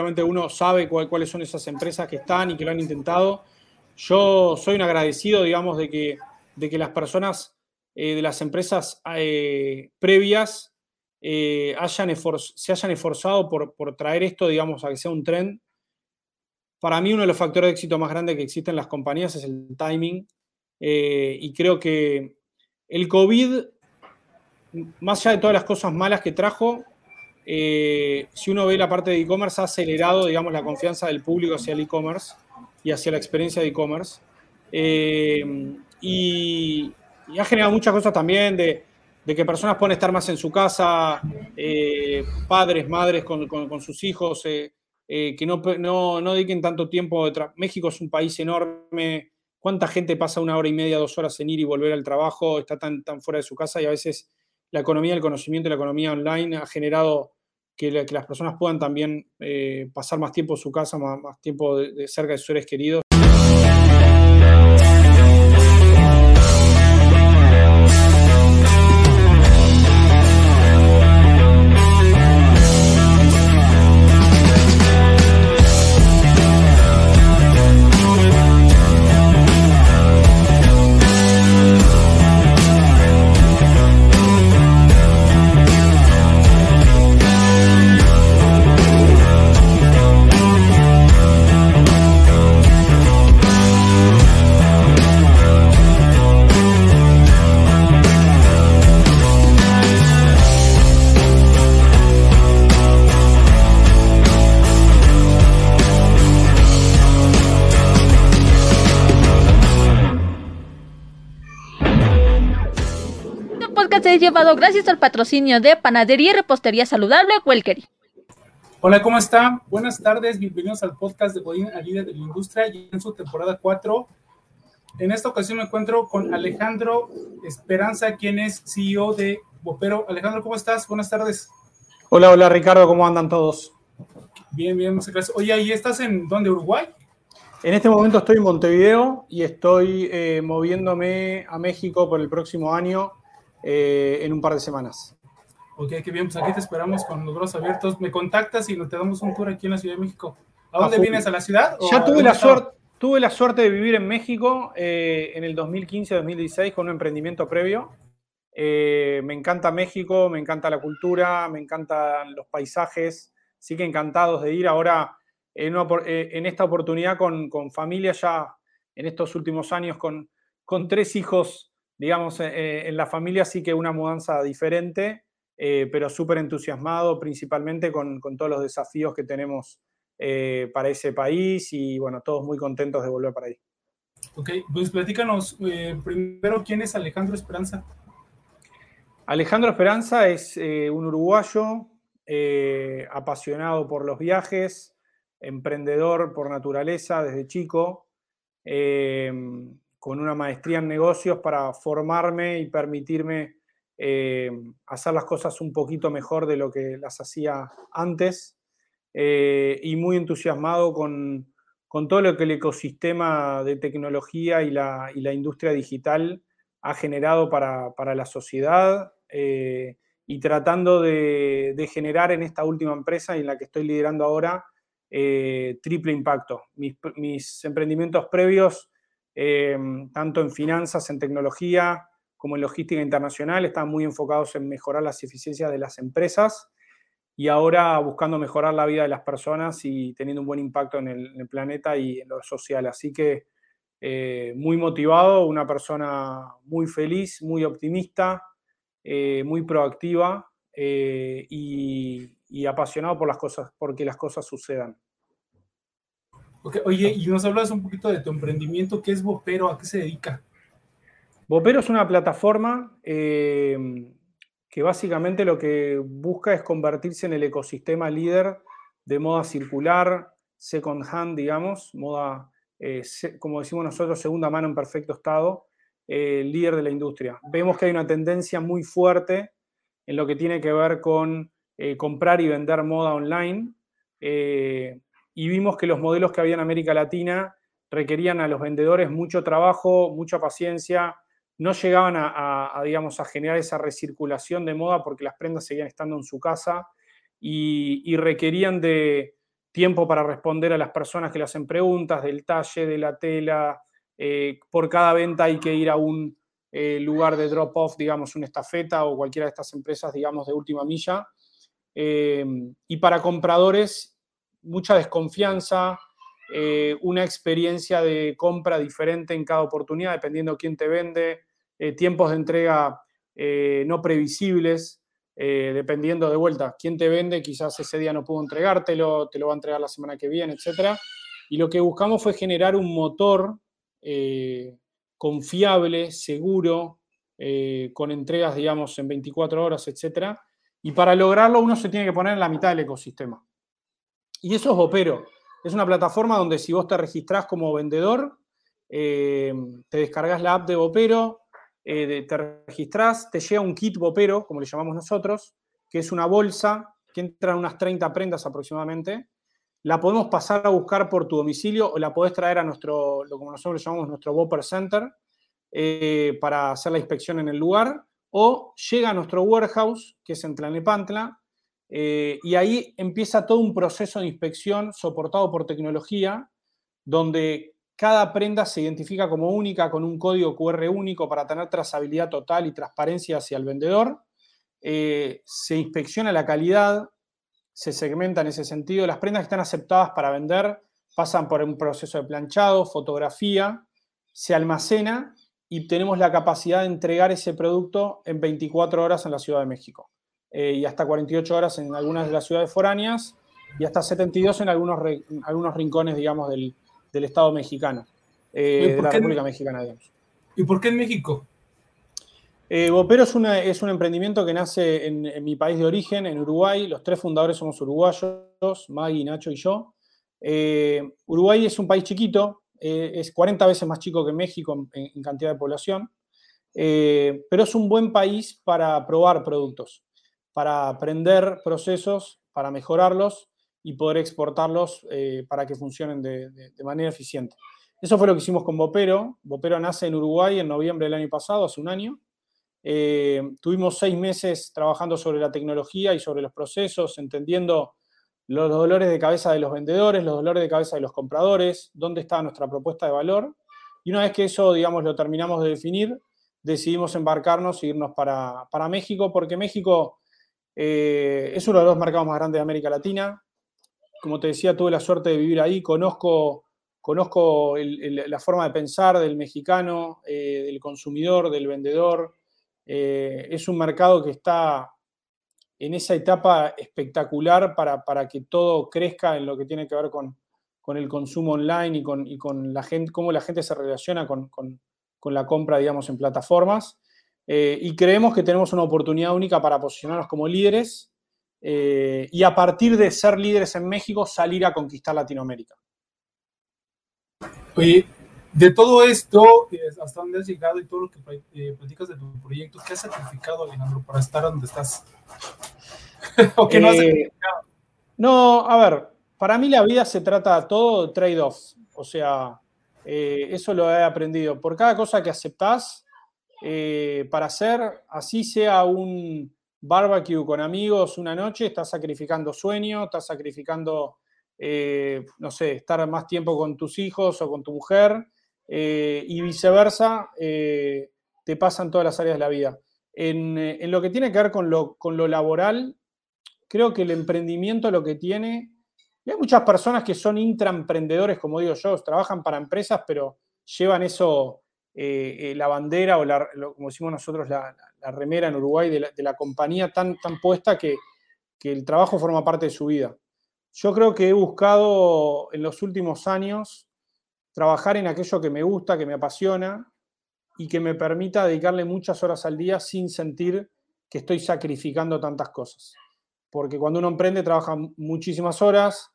obviamente uno sabe cuáles son esas empresas que están y que lo han intentado. Yo soy un agradecido, digamos, de que, de que las personas eh, de las empresas eh, previas eh, hayan se hayan esforzado por, por, traer esto, digamos, a que sea un trend. Para mí uno de los factores de éxito más grandes que existen en las compañías es el timing. y creo que el COVID, más allá de todas las cosas malas que trajo, si uno ve la parte de e-commerce, ha acelerado, digamos, la confianza del público hacia el e-commerce y hacia la experiencia de e-commerce. y, y ha generado muchas cosas también de, que personas pueden estar más en su casa, eh, padres, madres con, sus hijos, eh, eh, que no, no, dediquen tanto tiempo detrás. México es un país enorme. ¿Cuánta gente pasa una hora y media, dos horas en ir y volver al trabajo? Está tan, tan fuera de su casa y a veces la economía del conocimiento y la economía online ha generado que, las personas puedan también pasar más tiempo en su casa, más, tiempo de cerca de sus seres queridos. Gracias al patrocinio de Panadería y Repostería Saludable Welkery. Hola, ¿cómo está? Buenas tardes, bienvenidos al podcast de Bodín a Líder de la Industria y en su temporada 4. En esta ocasión me encuentro con Alejandro Esperanza, quien es CEO de Bopero. Alejandro, ¿cómo estás? Buenas tardes. Hola, hola Ricardo, ¿cómo andan todos? Bien, bien, muchas gracias. Oye, ¿y estás en dónde, Uruguay? En este momento estoy en Montevideo y estoy eh, moviéndome a México por el próximo año eh, en un par de semanas. Ok, qué bien, pues aquí te esperamos con los brazos abiertos. Me contactas y te damos un tour aquí en la Ciudad de México. ¿A dónde vienes? ¿A la ciudad? Ya tuve la, suerte, tuve la suerte de vivir en México eh, en el 2015-2016 con un emprendimiento previo. Eh, me encanta México, me encanta la cultura, me encantan los paisajes. Sí que encantados de ir. Ahora, en, esta oportunidad con, con, familia ya, en estos últimos años, con, con tres hijos digamos, eh, eh, en la familia sí que una mudanza diferente, eh, pero súper entusiasmado principalmente con, todos los desafíos que tenemos para ese país y bueno, todos muy contentos de volver para ahí. Ok, pues platícanos primero quién es Alejandro Esperanza. Alejandro Esperanza es un uruguayo apasionado por los viajes, emprendedor por naturaleza desde chico con una maestría en negocios para formarme y permitirme eh, hacer las cosas un poquito mejor de lo que las hacía antes eh, y muy entusiasmado con, todo lo que el ecosistema de tecnología y la, industria digital ha generado para, la sociedad eh, y tratando de, generar en esta última empresa en la que estoy liderando ahora triple impacto. Mis emprendimientos previos Em, tanto en finanzas, en tecnología, como en logística internacional, están muy enfocados en mejorar las eficiencias de las empresas y ahora buscando mejorar la vida de las personas y teniendo un buen impacto en el, planeta y en lo social. Así que eh, muy motivado, una persona muy feliz, muy optimista, eh, muy proactiva eh, y, y, apasionado por las cosas, porque las cosas sucedan. Oye, y nos hablas un poquito de tu emprendimiento, ¿qué es Bopero? ¿A qué se dedica? Bopero es una plataforma eh, que básicamente lo que busca es convertirse en el ecosistema líder de moda circular, second hand, digamos, moda, eh, como decimos nosotros, segunda mano en perfecto estado, eh, líder de la industria. Vemos que hay una tendencia muy fuerte en lo que tiene que ver con comprar y vender moda online y vimos que los modelos que había en América Latina requerían a los vendedores mucho trabajo, mucha paciencia, no llegaban a, digamos, a generar esa recirculación de moda porque las prendas seguían estando en su casa y, requerían de, tiempo para responder a las personas que le hacen preguntas, del talle, de la tela. Eh, por cada venta hay que ir a un eh, lugar de drop-off, digamos, una estafeta o cualquiera de estas empresas, digamos, de última milla. y para compradores, mucha desconfianza, una experiencia de compra diferente en cada oportunidad, dependiendo quién te vende, tiempos de entrega no previsibles. Eh, dependiendo de vuelta, quién te vende, quizás ese día no pudo entregártelo, te lo va a entregar la semana que viene, etc. Y lo que buscamos fue generar un motor eh, confiable, seguro, eh, con entregas, digamos, en 24 horas, etc. Y para lograrlo uno se tiene que poner en la mitad del ecosistema. Y eso es Vopero. Es una plataforma donde si vos te registrás como vendedor, te descargas la app de Vopero, eh, te registras, te llega un kit bopero, como le llamamos nosotros, que es una bolsa que entra en unas 30 prendas aproximadamente. La podemos pasar a buscar por tu domicilio o la podés traer a nuestro, lo como nosotros llamamos nuestro Bopper Center, eh, para hacer la inspección en el lugar, o llega a nuestro warehouse, que es en Tlanepantla, eh, y ahí empieza todo un proceso de inspección soportado por tecnología, donde cada prenda se identifica como única con un código QR único para tener trazabilidad total y transparencia hacia el vendedor. Eh, se inspecciona la calidad, se segmenta en ese sentido. Las prendas que están aceptadas para vender pasan por un proceso de planchado, fotografía, se almacena y tenemos la capacidad de entregar ese producto en 24 horas en la Ciudad de México eh, y hasta 48 horas en algunas de las ciudades foráneas y hasta 72 en algunos, algunos rincones, digamos, del, del Estado mexicano, eh, de la República Mexicana, digamos. ¿Y por qué en México? Eh, Bopero es, es, un emprendimiento que nace en, mi país de origen, en Uruguay. Los tres fundadores somos uruguayos, Maggie, Nacho y yo. Eh, Uruguay es un país chiquito, es 40 veces más chico que México en, cantidad de población, pero es un buen país para probar productos, para aprender procesos, para mejorarlos y poder exportarlos eh, para que funcionen de, manera eficiente. Eso fue lo que hicimos con Bopero. Bopero nace en Uruguay en noviembre del año pasado, hace un año. Eh, tuvimos seis meses trabajando sobre la tecnología y sobre los procesos, entendiendo los dolores de cabeza de los vendedores, los dolores de cabeza de los compradores, dónde estaba nuestra propuesta de valor. Y una vez que eso, digamos, lo terminamos de definir, decidimos embarcarnos e irnos para, México, porque México eh, es uno de los mercados más grandes de América Latina como te decía, tuve la suerte de vivir ahí, conozco, conozco la forma de pensar del mexicano, eh, del consumidor, del vendedor. Eh, es un mercado que está en esa etapa espectacular para, que todo crezca en lo que tiene que ver con, el consumo online y con, con, la gente, cómo la gente se relaciona con, la compra, digamos, en plataformas. Eh, y creemos que tenemos una oportunidad única para posicionarnos como líderes eh, y a partir de ser líderes en México, salir a conquistar Latinoamérica. Oye, de todo esto, eh, hasta dónde has llegado y todo lo que eh, platicas de tu proyecto, ¿qué has sacrificado, Alejandro, para estar donde estás? ¿O qué no has sacrificado? No, a ver, para mí la vida se trata todo de trade-offs. O sea, eso lo he aprendido. Por cada cosa que aceptás para hacer, así sea un barbecue con amigos una noche, estás sacrificando sueño, estás sacrificando, eh, no sé, estar más tiempo con tus hijos o con tu mujer, eh, y viceversa, eh, te pasan todas las áreas de la vida. En, lo que tiene que ver con lo, con lo, laboral, creo que el emprendimiento lo que tiene, y hay muchas personas que son intraemprendedores, como digo yo, trabajan para empresas, pero llevan eso, la bandera o la, como decimos nosotros, la, la remera en Uruguay de la, compañía tan, tan puesta que, el trabajo forma parte de su vida. Yo creo que he buscado en los últimos años trabajar en aquello que me gusta, que me apasiona y que me permita dedicarle muchas horas al día sin sentir que estoy sacrificando tantas cosas. Porque cuando uno emprende trabaja muchísimas horas,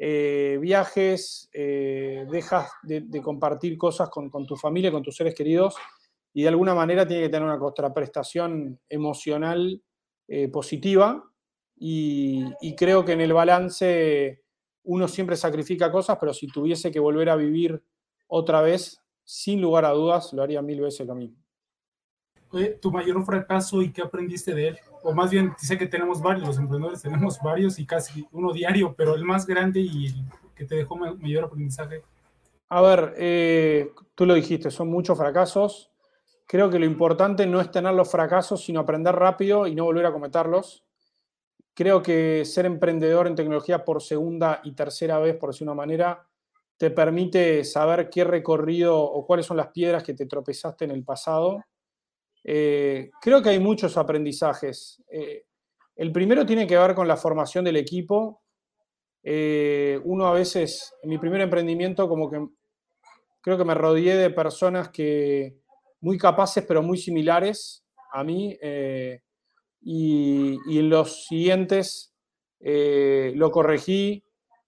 eh, viajes, eh, dejas de, compartir cosas con, tu familia, con tus seres queridos y de alguna manera tiene que tener una contraprestación emocional eh, positiva y, creo que en el balance uno siempre sacrifica cosas, pero si tuviese que volver a vivir otra vez, sin lugar a dudas, lo haría mil veces lo mismo. Tu mayor fracaso y qué aprendiste de él. O más bien, sé que tenemos varios, los emprendedores tenemos varios y casi uno diario, pero el más grande y el que te dejó mayor aprendizaje. A ver, eh, tú lo dijiste, son muchos fracasos. Creo que lo importante no es tener los fracasos, sino aprender rápido y no volver a cometerlos. Creo que ser emprendedor en tecnología por segunda y tercera vez, por decir una manera, te permite saber qué recorrido o cuáles son las piedras que te tropezaste en el pasado. Eh, creo que hay muchos aprendizajes. Eh, el primero tiene que ver con la formación del equipo. uno a veces, en mi primer emprendimiento, como que creo que me rodeé de personas que muy capaces, pero muy similares a mí. Eh, y, en los siguientes eh, lo corregí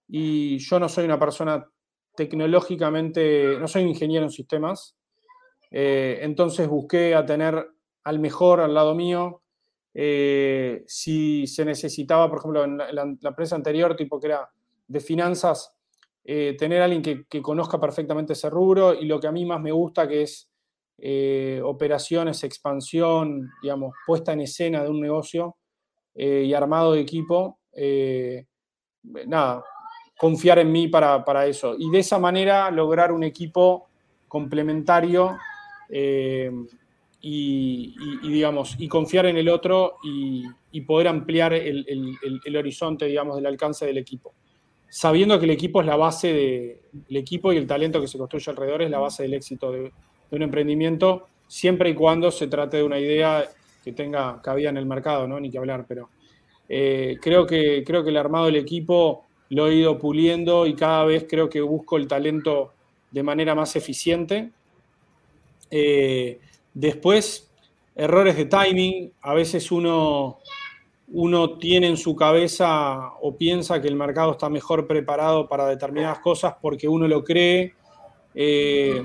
y yo no soy una persona tecnológicamente, no soy ingeniero en sistemas, eh, entonces busqué a tener al mejor al lado mío. si se necesitaba, por ejemplo, en la, empresa anterior, tipo que era de finanzas, eh, tener a alguien que, conozca perfectamente ese rubro y lo que a mí más me gusta que es eh, operaciones, expansión, digamos, puesta en escena de un negocio eh, y armado de equipo, nada, confiar en mí para, eso. Y de esa manera lograr un equipo complementario y, digamos, y confiar en el otro y, poder ampliar el, el horizonte, digamos, del alcance del equipo sabiendo que el equipo es la base de, el equipo y el talento que se construye alrededor es la base del éxito de, un emprendimiento, siempre y cuando se trate de una idea que tenga cabida en el mercado, ¿no? Ni que hablar, pero eh, creo, que, creo que el armado del equipo lo he ido puliendo y cada vez creo que busco el talento de manera más eficiente. Eh, después, errores de timing, a veces uno uno tiene en su cabeza o piensa que el mercado está mejor preparado para determinadas cosas porque uno lo cree. Eh,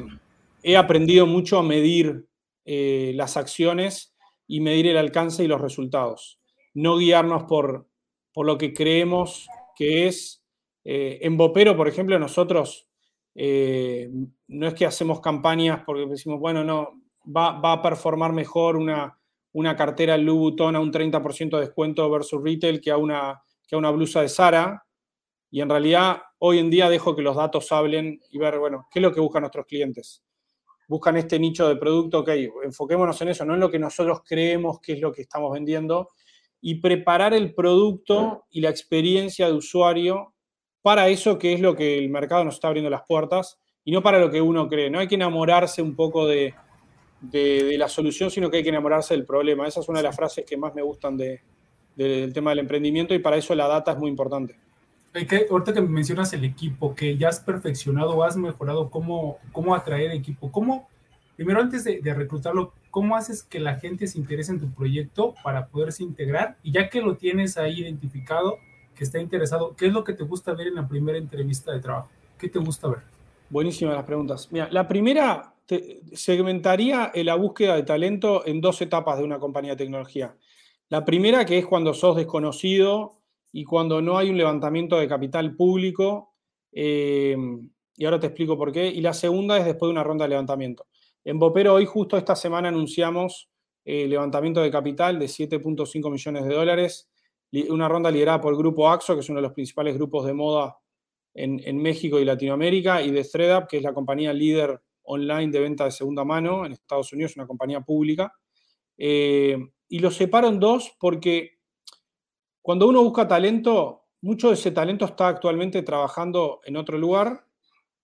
he aprendido mucho a medir eh, las acciones y medir el alcance y los resultados. No guiarnos por, por lo que creemos que es. En Bopero, por ejemplo, nosotros no es que hacemos campañas porque decimos, bueno, no, va, a performar mejor una, una cartera Louis Vuitton a un 30% de descuento versus retail que a, una, que a una blusa de Sara. Y en realidad, hoy en día dejo que los datos hablen y ver, bueno, qué es lo que buscan nuestros clientes. Buscan este nicho de producto, ok, enfoquémonos en eso, no en lo que nosotros creemos que es lo que estamos vendiendo, y preparar el producto y la experiencia de usuario para eso que es lo que el mercado nos está abriendo las puertas y no para lo que uno cree. No hay que enamorarse un poco de, de, la solución, sino que hay que enamorarse del problema. Esa es una de las frases que más me gustan del tema del emprendimiento y para eso la data es muy importante. Que, ahorita que mencionas el equipo, que ya has perfeccionado, has mejorado cómo, cómo atraer equipo, cómo, primero antes de, reclutarlo, ¿cómo haces que la gente se interese en tu proyecto para poderse integrar? Y ya que lo tienes ahí identificado, que está interesado, ¿qué es lo que te gusta ver en la primera entrevista de trabajo? ¿Qué te gusta ver? Buenísimas las preguntas. Mira, la primera segmentaría la búsqueda de talento en dos etapas de una compañía de tecnología. La primera, que es cuando sos desconocido y cuando no hay un levantamiento de capital público, eh, y ahora te explico por qué. Y la segunda es después de una ronda de levantamiento. En Bopero hoy, justo esta semana, anunciamos eh, levantamiento de capital de 7.5 millones de dólares, una ronda liderada por el grupo AXO, que es uno de los principales grupos de moda en, México y Latinoamérica, y de ThreadUp, que es la compañía líder online de venta de segunda mano en Estados Unidos, una compañía pública. Eh, y lo separo dos porque cuando uno busca talento, mucho de ese talento está actualmente trabajando en otro lugar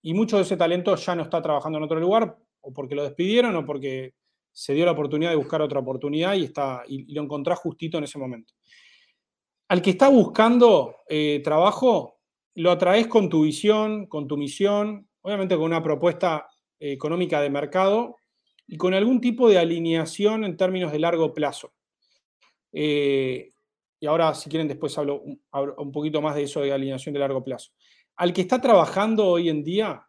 y mucho de ese talento ya no está trabajando en otro lugar o porque lo despidieron o porque se dio la oportunidad de buscar otra oportunidad y, está, y, lo encontrás justito en ese momento. Al que está buscando eh, trabajo, lo atraes con tu visión, con tu misión, obviamente con una propuesta económica de mercado y con algún tipo de alineación en términos de largo plazo. Eh, y ahora, si quieren, después hablo un, poquito más de eso de alineación de largo plazo. Al que está trabajando hoy en día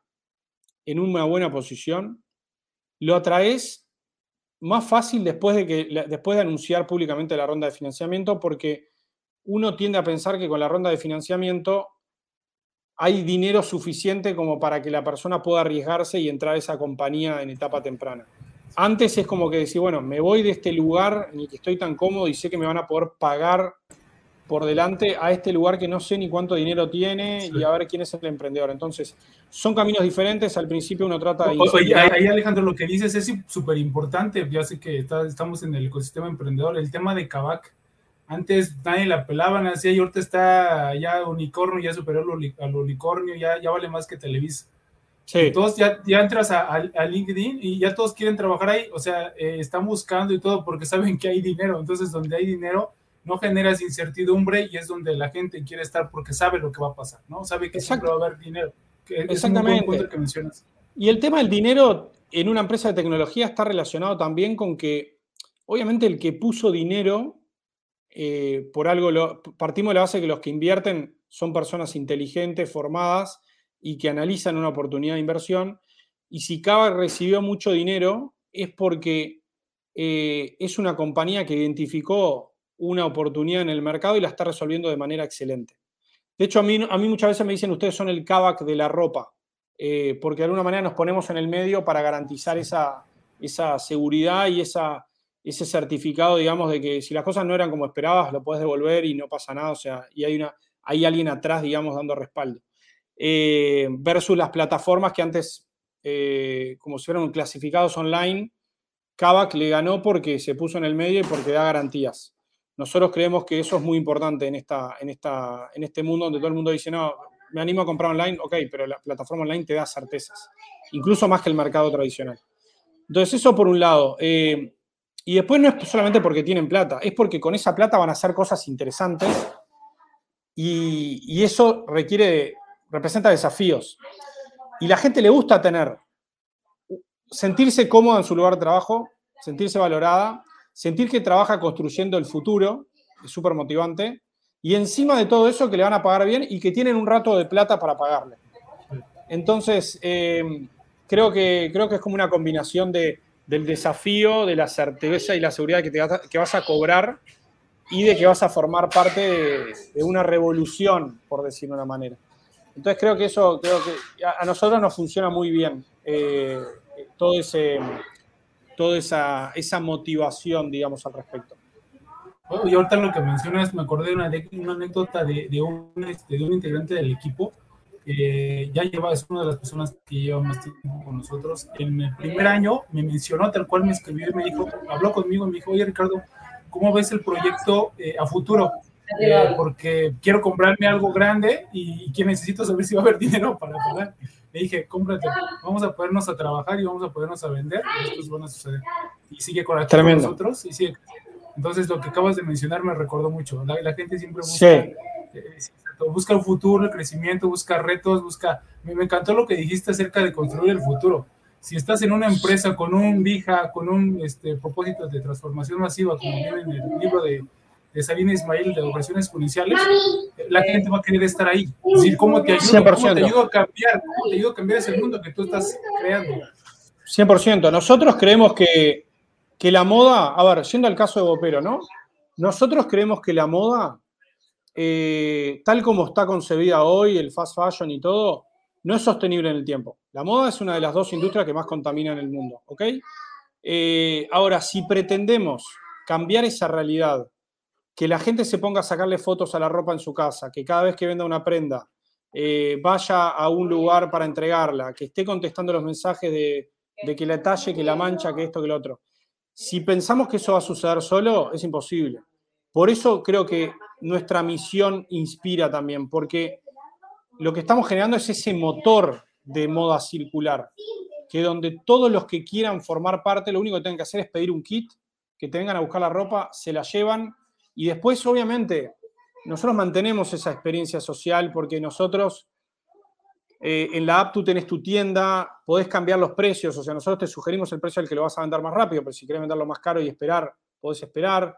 en una buena posición, lo atraes más fácil después de, que, después de anunciar públicamente la ronda de financiamiento, porque uno tiende a pensar que con la ronda de financiamiento hay dinero suficiente como para que la persona pueda arriesgarse y entrar a esa compañía en etapa temprana. Antes es como que decir, bueno, me voy de este lugar en el que estoy tan cómodo y sé que me van a poder pagar por delante a este lugar que no sé ni cuánto dinero tiene y a ver quién es el emprendedor. Entonces, son caminos diferentes. Al principio uno trata de... Oye, ahí Alejandro, lo que dices es súper importante. Ya sé que estamos en el ecosistema emprendedor. El tema de Kavak. Antes nadie la pelaban así y ahorita está ya unicornio, ya superó al unicornio, ya, ya vale más que Televisa. Sí. Todos ya, ya entras a, LinkedIn y ya todos quieren trabajar ahí, o sea, eh, están buscando y todo porque saben que hay dinero. Entonces, donde hay dinero, no generas incertidumbre y es donde la gente quiere estar porque sabe lo que va a pasar, ¿no? Sabe que siempre va a haber dinero. Exactamente. que mencionas. Y el tema del dinero en una empresa de tecnología está relacionado también con que, obviamente, el que puso dinero, eh, por algo, lo, partimos de la base que los que invierten son personas inteligentes, formadas y que analizan una oportunidad de inversión. Y si Cava recibió mucho dinero, es porque eh, es una compañía que identificó una oportunidad en el mercado y la está resolviendo de manera excelente. De hecho, a mí, muchas veces me dicen, ustedes son el Kavak de la ropa, eh, porque de alguna manera nos ponemos en el medio para garantizar esa seguridad y esa, ese certificado, digamos, de que si las cosas no eran como esperabas, lo puedes devolver y no pasa nada, o sea, y hay, una, hay alguien atrás, digamos, dando respaldo. Eh, versus las plataformas que antes, eh, como si fueran clasificados online, Kavak le ganó porque se puso en el medio y porque da garantías. Nosotros creemos que eso es muy importante en, esta, en, esta, en este mundo donde todo el mundo dice, no, me animo a comprar online, ok, pero la plataforma online te da certezas, incluso más que el mercado tradicional. Entonces, eso por un lado. Eh, y después no es solamente porque tienen plata, es porque con esa plata van a hacer cosas interesantes y, eso requiere, representa desafíos. Y la gente le gusta tener, sentirse cómoda en su lugar de trabajo, sentirse valorada sentir que trabaja construyendo el futuro, es súper motivante, y encima de todo eso que le van a pagar bien y que tienen un rato de plata para pagarle. Entonces, eh, creo, que, creo que es como una combinación de, del desafío, de la certeza y la seguridad que, te, que vas a cobrar y de que vas a formar parte de, una revolución, por decirlo de una manera. Entonces creo que eso, creo que a, nosotros nos funciona muy bien eh, todo ese, toda esa, esa motivación, digamos, al respecto. y ahorita lo que mencionas, me acordé de una, una anécdota de, de, un, este, de un integrante del equipo. Que ya lleva, es una de las personas que lleva más tiempo con nosotros. En el primer año me mencionó, tal cual me escribió y me dijo, habló conmigo y me dijo, oye Ricardo, ¿cómo ves el proyecto eh, a futuro? Eh, porque quiero comprarme algo grande y, y que necesito saber si va a haber dinero para pagar le dije, cómprate, vamos a podernos a trabajar y vamos a podernos a vender, y esto van a suceder. Y sigue con, con nosotros, y sigue. Entonces, lo que acabas de mencionar me recordó mucho. La, gente siempre busca, eh, busca el futuro, el crecimiento, busca retos, busca... Me, me, encantó lo que dijiste acerca de construir el futuro. Si estás en una empresa con un VIJA, con un este, propósito de transformación masiva, como viene en el libro de de Sabina Ismail de operaciones exponenciales, la gente va a querer estar ahí. Es decir, ¿cómo te ayudo, ¿cómo te ayudo a cambiar? ¿Cómo te ayudo a cambiar ese mundo que tú estás creando? 100%. Nosotros creemos que, que la moda, a ver, yendo al caso de Bopero, ¿no? Nosotros creemos que la moda, eh, tal como está concebida hoy, el fast fashion y todo, no es sostenible en el tiempo. La moda es una de las dos industrias que más contaminan el mundo, ¿ok? Eh, ahora, si pretendemos cambiar esa realidad que la gente se ponga a sacarle fotos a la ropa en su casa, que cada vez que venda una prenda eh, vaya a un lugar para entregarla, que esté contestando los mensajes de, que la talle, que la mancha, que esto, que lo otro. Si pensamos que eso va a suceder solo, es imposible. Por eso creo que nuestra misión inspira también, porque lo que estamos generando es ese motor de moda circular, que donde todos los que quieran formar parte, lo único que tienen que hacer es pedir un kit, que te vengan a buscar la ropa, se la llevan y después, obviamente, nosotros mantenemos esa experiencia social porque nosotros eh, en la app tú tenés tu tienda, podés cambiar los precios, o sea, nosotros te sugerimos el precio al que lo vas a vender más rápido, pero si querés venderlo más caro y esperar, podés esperar.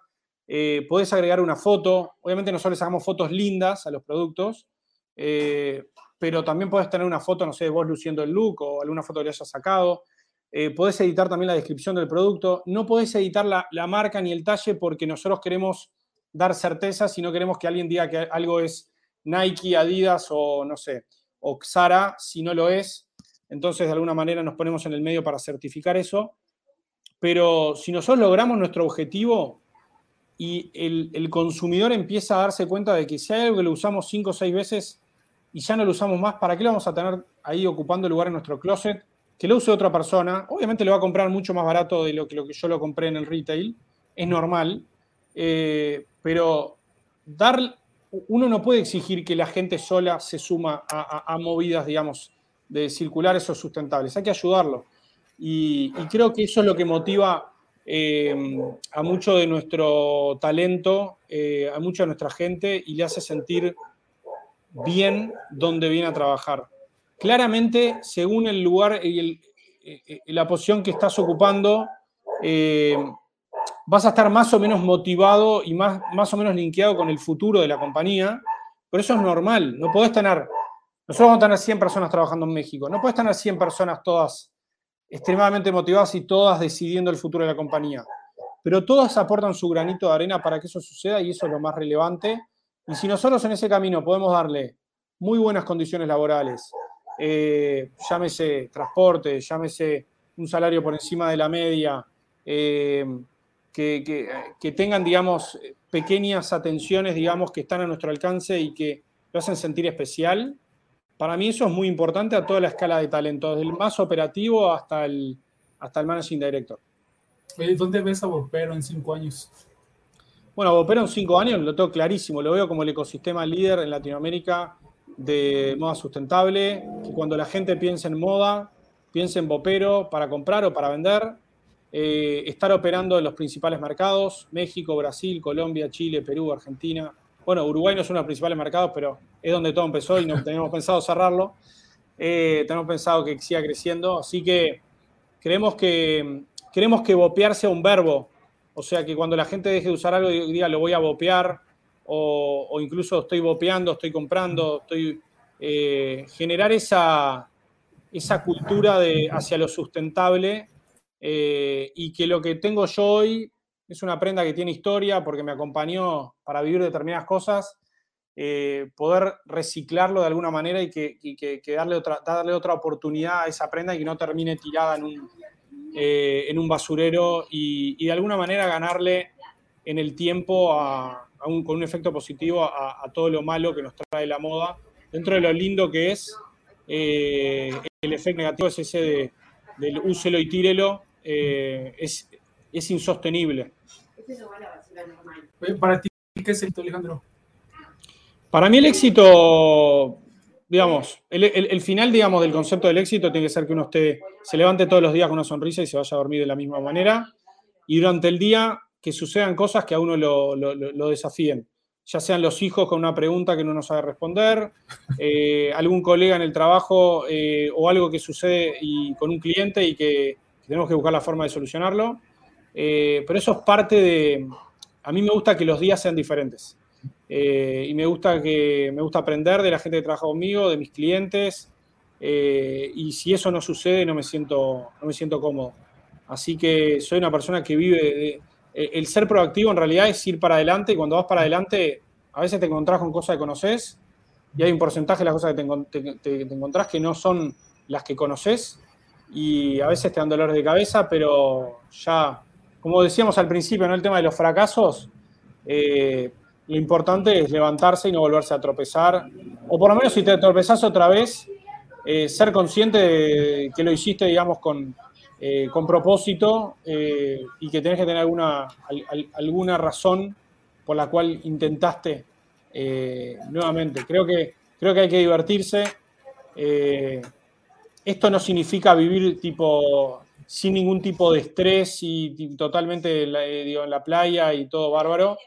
Eh, podés agregar una foto, obviamente nosotros le sacamos fotos lindas a los productos, eh, pero también podés tener una foto, no sé, vos luciendo el look o alguna foto que le hayas sacado. podés editar también la descripción del producto. No podés editar la, la marca ni el talle porque nosotros queremos dar certeza si no queremos que alguien diga que algo es Nike, Adidas o no sé, o Xara, si no lo es. Entonces, de alguna manera nos ponemos en el medio para certificar eso. pero si nosotros logramos nuestro objetivo y el, consumidor empieza a darse cuenta de que si hay algo que lo usamos cinco o seis veces y ya no lo usamos más, ¿para qué lo vamos a tener ahí ocupando lugar en nuestro closet? Que lo use otra persona. Obviamente lo va a comprar mucho más barato de lo que, lo que yo lo compré en el retail. Es normal. Eh, pero dar, uno no puede exigir que la gente sola se suma a, movidas, digamos, de circulares o sustentables. Hay que ayudarlo. Y, creo que eso es lo que motiva eh, a mucho de nuestro talento, eh, a mucha de nuestra gente y le hace sentir bien donde viene a trabajar. Claramente, según el lugar y eh, la posición que estás ocupando, vas a estar más o menos motivado y más, más o menos linkeado con el futuro de la compañía, pero eso es normal, no podés tener, nosotros vamos a tener 100 personas trabajando en México, no puedes tener 100 personas todas extremadamente motivadas y todas decidiendo el futuro de la compañía, pero todas aportan su granito de arena para que eso suceda y eso es lo más relevante. Y si nosotros en ese camino podemos darle muy buenas condiciones laborales, eh, llámese transporte, llámese un salario por encima de la media, eh, que, tengan, digamos, pequeñas atenciones, digamos, que están a nuestro alcance y que lo hacen sentir especial. Para mí eso es muy importante a toda la escala de talento, desde el más operativo hasta el, hasta el managing director. ¿Dónde ves a Bopero en cinco años? Bueno, Bopero en cinco años lo tengo clarísimo, lo veo como el ecosistema líder en Latinoamérica de moda sustentable, que cuando la gente piensa en moda, piensa en Bopero para comprar o para vender, eh, estar operando en los principales mercados, México, Brasil, Colombia, Chile, Perú, Argentina. Bueno, Uruguay no es uno de los principales mercados, pero es donde todo empezó y no tenemos pensado cerrarlo. Eh, tenemos pensado que siga creciendo, así que creemos que queremos que bopear sea un verbo, o sea, que cuando la gente deje de usar algo diga lo voy a bopear, o, incluso estoy bopeando, estoy comprando, estoy eh, generar esa, esa cultura de, hacia lo sustentable eh, y que lo que tengo yo hoy es una prenda que tiene historia porque me acompañó para vivir determinadas cosas, eh, poder reciclarlo de alguna manera y que, darle, otra, darle otra oportunidad a esa prenda y que no termine tirada en un, eh, en un basurero y, de alguna manera ganarle en el tiempo con un efecto positivo a, todo lo malo que nos trae la moda. Dentro de lo lindo que es, el efecto negativo es ese de, del úselo y tírelo, eh, es, es, insostenible. Para ti, ¿qué es esto, Alejandro? Para mí el éxito, digamos, el, final, digamos, del concepto del éxito tiene que ser que uno esté, se levante todos los días con una sonrisa y se vaya a dormir de la misma manera. Y durante el día que sucedan cosas que a uno lo, desafíen. Ya sean los hijos con una pregunta que uno no sabe responder, eh, algún colega en el trabajo eh, o algo que sucede y, con un cliente y que tenemos que buscar la forma de solucionarlo. Eh, pero eso es parte de... A mí me gusta que los días sean diferentes. Eh, y me gusta, que, me gusta aprender de la gente que trabaja conmigo, de mis clientes. Eh, y si eso no sucede, no me, siento, no me siento cómodo. Así que soy una persona que vive... el ser proactivo en realidad es ir para adelante y cuando vas para adelante a veces te encontrás con cosas que conoces y hay un porcentaje de las cosas que te, te encontrás que no son las que conoces y a veces te dan dolores de cabeza, pero ya, como decíamos al principio, en el tema de los fracasos, eh, lo importante es levantarse y no volverse a tropezar, o por lo menos si te tropezás otra vez, eh, ser consciente de que lo hiciste, digamos, con, eh, con propósito y que tenés que tener alguna, alguna razón por la cual intentaste nuevamente. Creo que, creo que hay que divertirse. Esto no significa vivir tipo sin ningún tipo de estrés y totalmente eh, en la playa y todo bárbaro.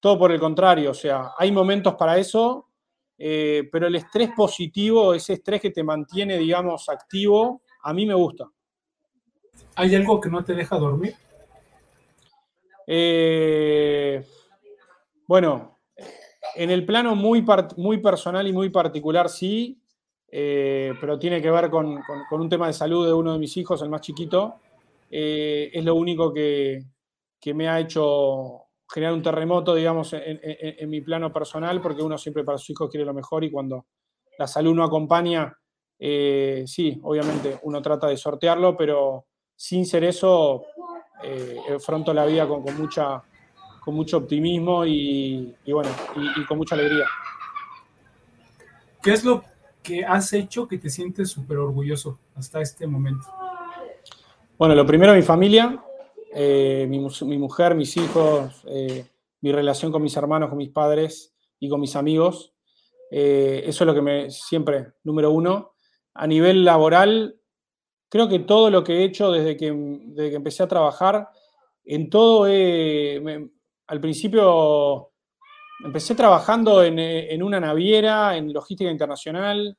Todo por el contrario, o sea, hay momentos para eso, eh, pero el estrés positivo, ese estrés que te mantiene, digamos, activo, a mí me gusta. ¿Hay algo que no te deja dormir? Eh, bueno, en el plano muy, muy personal y muy particular, sí. Eh, pero tiene que ver con, un tema de salud de uno de mis hijos, el más chiquito. Eh, es lo único que, me ha hecho generar un terremoto, digamos, en, mi plano personal, porque uno siempre para sus hijos quiere lo mejor y cuando la salud no acompaña, eh, sí, obviamente uno trata de sortearlo, pero sin ser eso, afronto la vida con, mucha, con mucho optimismo y, bueno, y, con mucha alegría. ¿Qué es lo que has hecho que te sientes súper orgulloso hasta este momento? Bueno, lo primero, mi familia, mi, mi, mujer, mis hijos, mi relación con mis hermanos, con mis padres y con mis amigos. Eh, eso es lo que me siempre, número uno. A nivel laboral, creo que todo lo que he hecho desde que, que empecé a trabajar, en todo, al principio empecé trabajando en, una naviera, en logística internacional,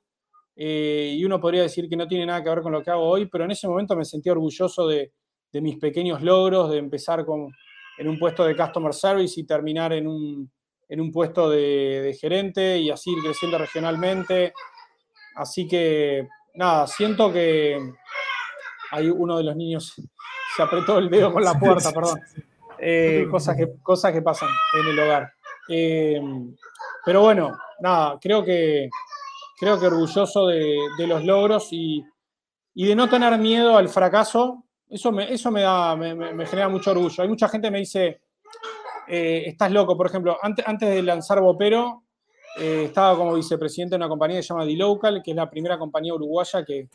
eh, y uno podría decir que no tiene nada que ver con lo que hago hoy, pero en ese momento me sentí orgulloso de, de mis pequeños logros, de empezar con, en un puesto de customer service y terminar en un, en un puesto de, gerente y así ir creciendo regionalmente. Así que, nada, siento que hay uno de los niños se apretó el dedo con la puerta, perdón. Eh, cosas, que, cosas que pasan en el hogar. Eh, pero bueno, nada, creo que, creo que orgulloso de, los logros y, y, de no tener miedo al fracaso eso me, eso me, da, me, genera mucho orgullo. Hay mucha gente que me dice, eh, estás loco, por ejemplo, antes, antes de lanzar Bopero, eh, estaba como vicepresidente de una compañía que se llama D-Local, que es la primera compañía uruguaya que,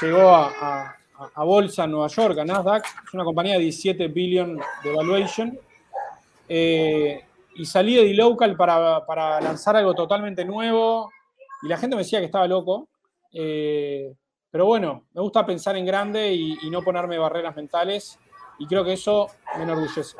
llegó a, bolsa en Nueva York, a Nasdaq. Es una compañía de 17 billion de valuation. Eh, y salí de D-Local para, para, lanzar algo totalmente nuevo. Y la gente me decía que estaba loco. Pero bueno, me gusta pensar en grande y, no ponerme barreras mentales y creo que eso me enorgullece.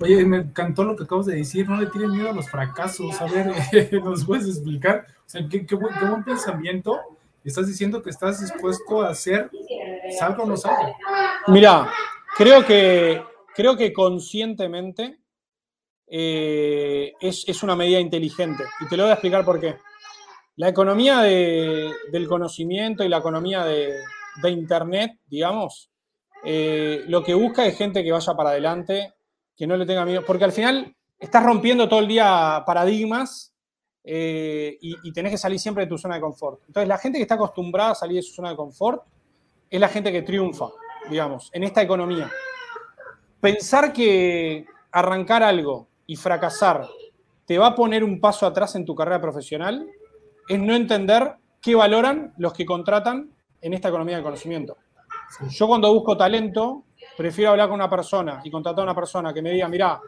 Oye, me encantó lo que acabas de decir, no le tienes miedo a los fracasos. A ver, ¿nos puedes explicar? O sea, qué, buen, pensamiento. Estás diciendo que estás dispuesto a hacer, salga o no salga. Mira, creo que, creo que conscientemente eh, es, es, una medida inteligente. Y te lo voy a explicar por qué. La economía del conocimiento y la economía de, Internet, digamos, eh, lo que busca es gente que vaya para adelante, que no le tenga miedo, porque al final estás rompiendo todo el día paradigmas eh, y, tenés que salir siempre de tu zona de confort. Entonces, la gente que está acostumbrada a salir de su zona de confort es la gente que triunfa, digamos, en esta economía. Pensar que arrancar algo y fracasar te va a poner un paso atrás en tu carrera profesional es no entender qué valoran los que contratan en esta economía del conocimiento. Yo cuando busco talento, prefiero hablar con una persona y contratar a una persona que me diga, mira,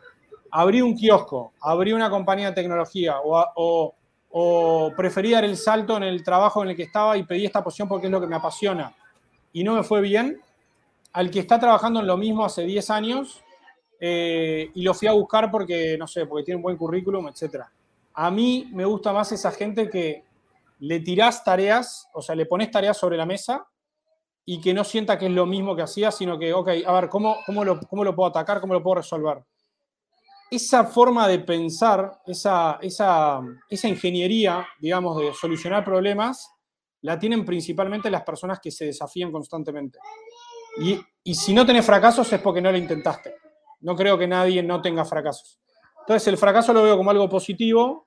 abrí un kiosco, abrí una compañía de tecnología o, o, preferí dar el salto en el trabajo en el que estaba y pedí esta posición porque es lo que me apasiona y no me fue bien, al que está trabajando en lo mismo hace 10 años eh, y lo fui a buscar porque, no sé, porque tiene un buen currículum, etc. A mí me gusta más esa gente que le tirás tareas, o sea, le pones tareas sobre la mesa y que no sienta que es lo mismo que hacía, sino que, ok, a ver, ¿cómo, cómo, lo, cómo lo puedo atacar? ¿Cómo lo puedo resolver? Esa forma de pensar, esa, esa, esa ingeniería, digamos, de solucionar problemas, la tienen principalmente las personas que se desafían constantemente. Y, y si no tenés fracasos es porque no lo intentaste. No creo que nadie no tenga fracasos. Entonces, el fracaso lo veo como algo positivo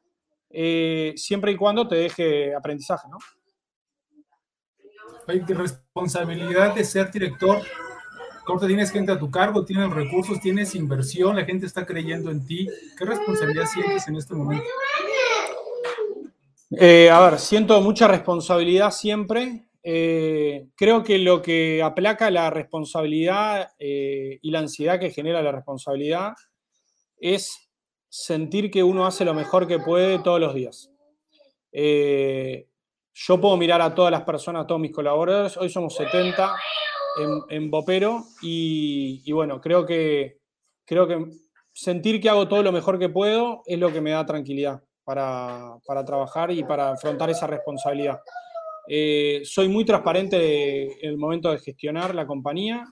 eh, siempre y cuando te deje aprendizaje, ¿no? Hay responsabilidad de ser director. ¿Cómo te tienes gente a tu cargo? ¿Tienes recursos? ¿Tienes inversión? ¿La gente está creyendo en ti? ¿Qué responsabilidad sientes en este momento? Eh, a ver, siento mucha responsabilidad siempre. Eh, creo que lo que aplaca la responsabilidad y la ansiedad que genera la responsabilidad es sentir que uno hace lo mejor que puede todos los días. Eh, yo puedo mirar a todas las personas, a todos mis colaboradores, hoy somos 70 en, Bopero y, bueno, creo que, creo que sentir que hago todo lo mejor que puedo es lo que me da tranquilidad para, trabajar y para afrontar esa responsabilidad. Eh, soy muy transparente en el momento de gestionar la compañía.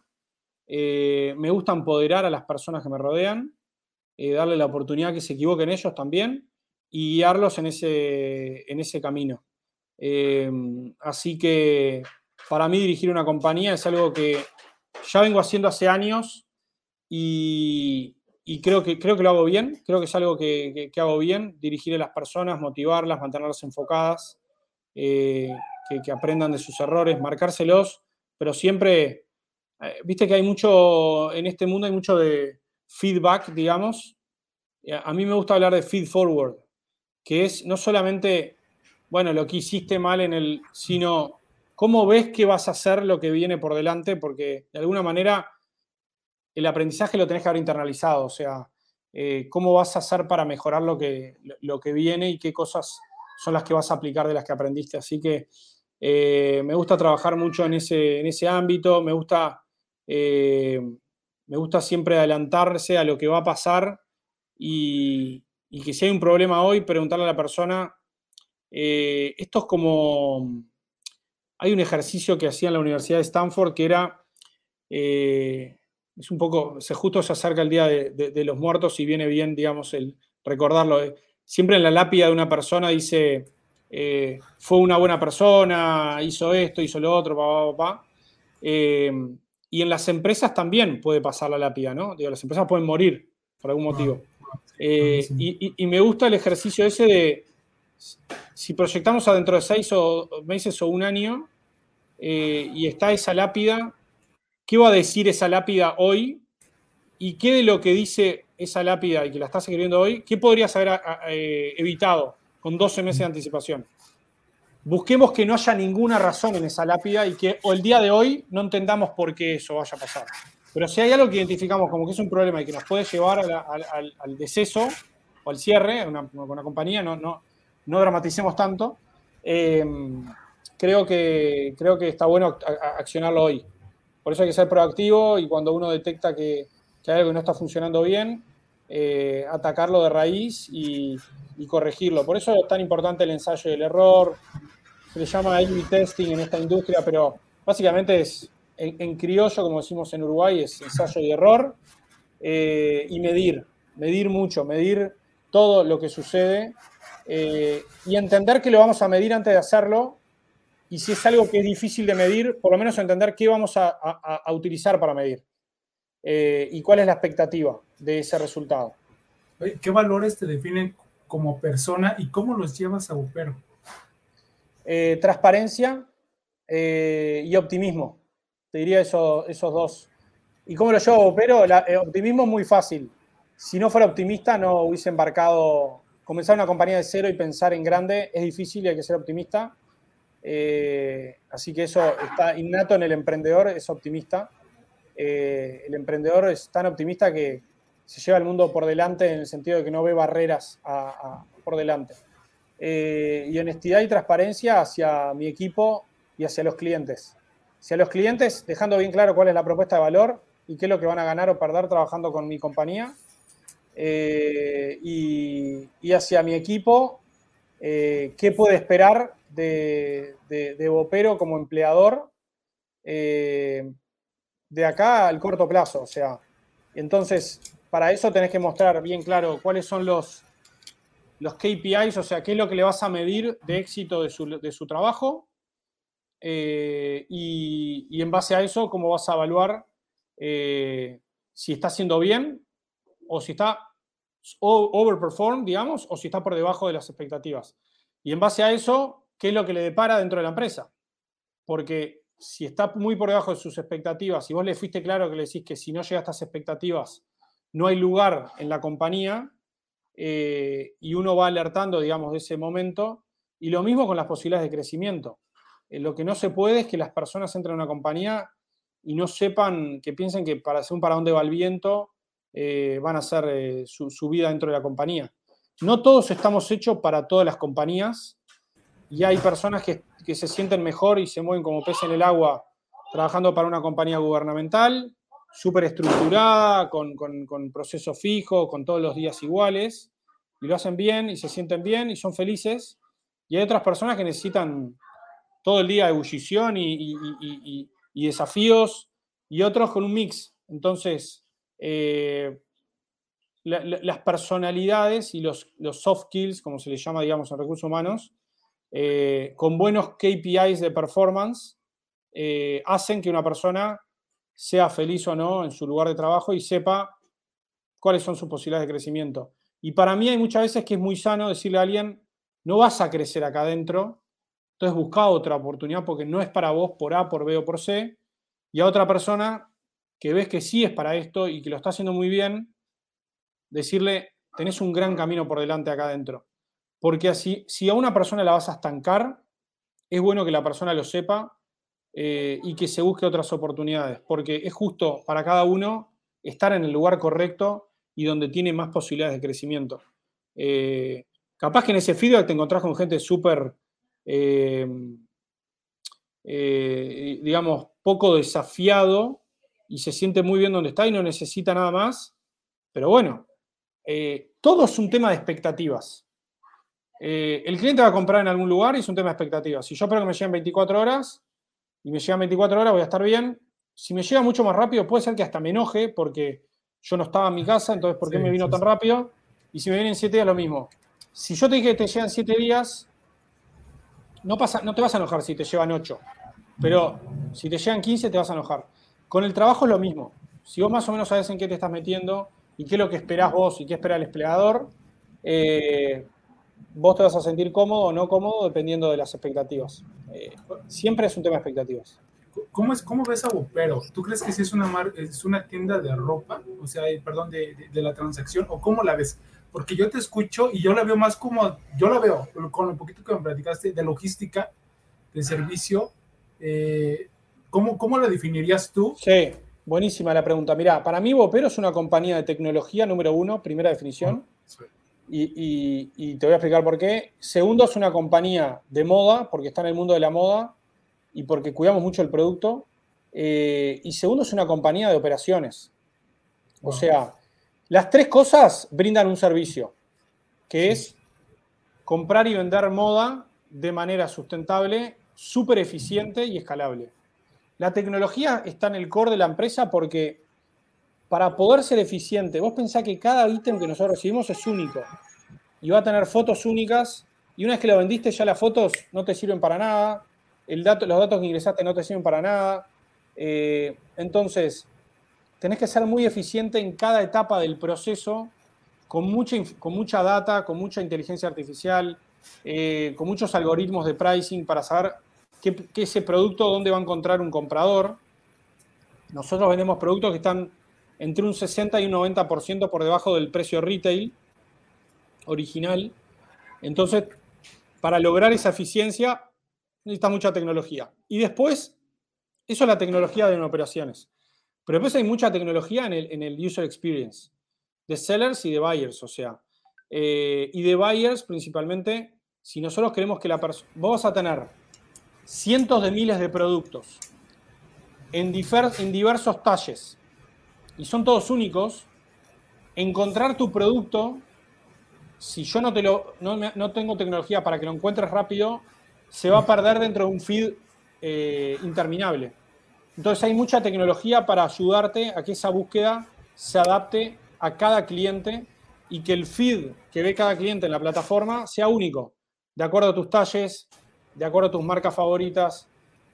Eh, me gusta empoderar a las personas que me rodean. Eh, darle la oportunidad que se equivoquen ellos también y guiarlos en ese, en ese camino. Eh, así que para mí dirigir una compañía es algo que ya vengo haciendo hace años y, creo, que, creo que lo hago bien, creo que es algo que, hago bien, dirigir a las personas, motivarlas, mantenerlas enfocadas, que, aprendan de sus errores, marcárselos, pero siempre eh, viste que hay mucho, en este mundo hay mucho de feedback, digamos. A mí me gusta hablar de feed forward, que es no solamente, bueno, lo que hiciste mal en el, sino cómo ves que vas a hacer lo que viene por delante, porque de alguna manera el aprendizaje lo tenés que haber internalizado, o sea, eh, cómo vas a hacer para mejorar lo que, lo que viene y qué cosas son las que vas a aplicar de las que aprendiste. Así que eh, me gusta trabajar mucho en ese, en ese ámbito, me gusta, eh, me gusta siempre adelantarse a lo que va a pasar y, que si hay un problema hoy, preguntarle a la persona, eh, esto es como, hay un ejercicio que hacía en la Universidad de Stanford que era, es un poco, justo se acerca el Día de, de los Muertos y viene bien, digamos, el recordarlo. Siempre en la lápida de una persona dice, eh, fue una buena persona, hizo esto, hizo lo otro, pa, pa, eh, y en las empresas también puede pasar la lápida, ¿no? Digo, las empresas pueden morir por algún motivo. Eh, y, me gusta el ejercicio ese de, si proyectamos adentro de seis o meses o un año y está esa lápida, ¿qué va a decir esa lápida hoy? ¿Y qué de lo que dice esa lápida y que la estás escribiendo hoy, qué podrías haber evitado? Con 12 meses de anticipación. Busquemos que no haya ninguna razón en esa lápida y que o el día de hoy no entendamos por qué eso vaya a pasar. Pero si hay algo que identificamos como que es un problema y que nos puede llevar al, deceso o al cierre con una, compañía, no, no, dramaticemos tanto. Em, creo, que, creo que está bueno accionarlo hoy. Por eso hay que ser proactivo y cuando uno detecta que, que algo no está funcionando bien, eh, atacarlo de raíz y, corregirlo. Por eso es tan importante el ensayo del error. Se le llama A-B testing en esta industria, pero básicamente es en, criollo, como decimos en Uruguay, es ensayo y error eh, y medir, medir mucho, medir todo lo que sucede eh, y entender que lo vamos a medir antes de hacerlo y si es algo que es difícil de medir, por lo menos entender qué vamos a utilizar para medir. Eh, y cuál es la expectativa de ese resultado. ¿Qué valores te definen como persona y cómo los llevas a Upero? Eh, transparencia eh, y optimismo. Te diría esos dos. ¿Y cómo lo llevo a Upero? El optimismo es muy fácil. Si no fuera optimista, no hubiese embarcado. Comenzar una compañía de cero y pensar en grande es difícil y hay que ser optimista. así que eso está innato en el emprendedor, es optimista. Eh, el emprendedor es tan optimista que se lleva el mundo por delante en el sentido de que no ve barreras por delante. Eh, y honestidad y transparencia hacia mi equipo y hacia los clientes. Hacia los clientes, dejando bien claro cuál es la propuesta de valor y qué es lo que van a ganar o perder trabajando con mi compañía. Eh, y, hacia mi equipo, qué puede esperar de, de, de Bopero como empleador de acá al corto plazo. O sea, entonces, para eso tenés que mostrar bien claro cuáles son los, los KPIs, o sea, qué es lo que le vas a medir de éxito de su, trabajo. Eh, y, en base a eso, cómo vas a evaluar eh, si está haciendo bien o si está overperform, digamos, o si está por debajo de las expectativas. Y en base a eso, ¿qué es lo que le depara dentro de la empresa? Porque si está muy por debajo de sus expectativas y vos le fuiste claro que le decís que si no llega a estas expectativas no hay lugar en la compañía eh, y uno va alertando, digamos, de ese momento. Y lo mismo con las posibilidades de crecimiento. Eh, lo que no se puede es que las personas entren a una compañía y no sepan, que piensen que para según para dónde va el viento eh, van a hacer su, su vida dentro de la compañía. No todos estamos hechos para todas las compañías y hay personas que que se sienten mejor y se mueven como pez en el agua trabajando para una compañía gubernamental, súper estructurada, con, con, proceso fijo, con todos los días iguales, y lo hacen bien y se sienten bien y son felices. Y hay otras personas que necesitan todo el día ebullición y, y, desafíos, y otros con un mix. Entonces, eh, las personalidades y los, los soft skills, como se les llama, digamos, en recursos humanos, eh, con buenos KPIs de performance, eh, hacen que una persona sea feliz o no en su lugar de trabajo y sepa cuáles son sus posibilidades de crecimiento. Y para mí hay muchas veces que es muy sano decirle a alguien, no vas a crecer acá adentro, entonces busca otra oportunidad porque no es para vos por A, por B o por C, y a otra persona que ves que sí es para esto y que lo está haciendo muy bien, decirle, tenés un gran camino por delante acá adentro. Porque así, si a una persona la vas a estancar, es bueno que la persona lo sepa eh, y que se busque otras oportunidades, porque es justo para cada uno estar en el lugar correcto y donde tiene más posibilidades de crecimiento. Eh, capaz que en ese feedback te encontrás con gente súper, eh, digamos, poco desafiado y se siente muy bien donde está y no necesita nada más. Pero bueno, todo es un tema de expectativas. El cliente va a comprar en algún lugar y es un tema de expectativa. Si yo espero que me lleguen 24 horas y me llegan 24 horas, voy a estar bien. Si me llega mucho más rápido, puede ser que hasta me enoje porque yo no estaba en mi casa, entonces ¿por qué me vino tan rápido? Y si me vienen 7 días, lo mismo. Si yo te dije que te llegan 7 días, no, pasa, no te vas a enojar si te llevan 8. Pero si te llegan 15, te vas a enojar. Con el trabajo es lo mismo. Si vos más o menos sabes en qué te estás metiendo y qué es lo que esperás vos y qué espera el empleador, eh, vos te vas a sentir cómodo o no cómodo dependiendo de las expectativas. Eh, siempre es un tema de expectativas. ¿Cómo, es, ¿Cómo ves a Bopero? ¿Tú crees que sí es una, es una tienda de ropa? O sea, eh, perdón, de, de, la transacción, ¿o cómo la ves? Porque yo te escucho y yo la veo más como, yo la veo, con lo poquito que me platicaste de logística, de servicio, eh, ¿cómo, ¿cómo la definirías tú? Sí, buenísima la pregunta. Mira, para mí Bopero es una compañía de tecnología número uno, primera definición. sí y, te voy a explicar por qué. Segundo, es una compañía de moda, porque está en el mundo de la moda y porque cuidamos mucho el producto. Eh, y segundo, es una compañía de operaciones. O sea, las tres cosas brindan un servicio, que es comprar y vender moda de manera sustentable, súper eficiente y escalable. La tecnología está en el core de la empresa porque para poder ser eficiente, vos pensás que cada ítem que nosotros recibimos es único y va a tener fotos únicas y una vez que lo vendiste ya las fotos no te sirven para nada, los datos que ingresaste no te sirven para nada. Eh, entonces, tenés que ser muy eficiente en cada etapa del proceso, con mucha, con mucha data, con mucha inteligencia artificial, eh, con muchos algoritmos de pricing para saber qué, qué ese producto, dónde va a encontrar un comprador. Nosotros vendemos productos que están entre un 60 y un 90% por debajo del precio retail original. Entonces, para lograr esa eficiencia, necesita mucha tecnología. Y después, eso es la tecnología de operaciones. Pero después hay mucha tecnología en el, en el user experience, de sellers y de buyers, o sea. Eh, y de buyers principalmente, si nosotros queremos que la persona, vos vas a tener cientos de miles de productos en, en diversos talles, y son todos únicos, encontrar tu producto, si yo no, te lo, no, tengo tecnología para que lo encuentres rápido, se va a perder dentro de un feed eh, interminable. Entonces hay mucha tecnología para ayudarte a que esa búsqueda se adapte a cada cliente y que el feed que ve cada cliente en la plataforma sea único, de acuerdo a tus talles, de acuerdo a tus marcas favoritas,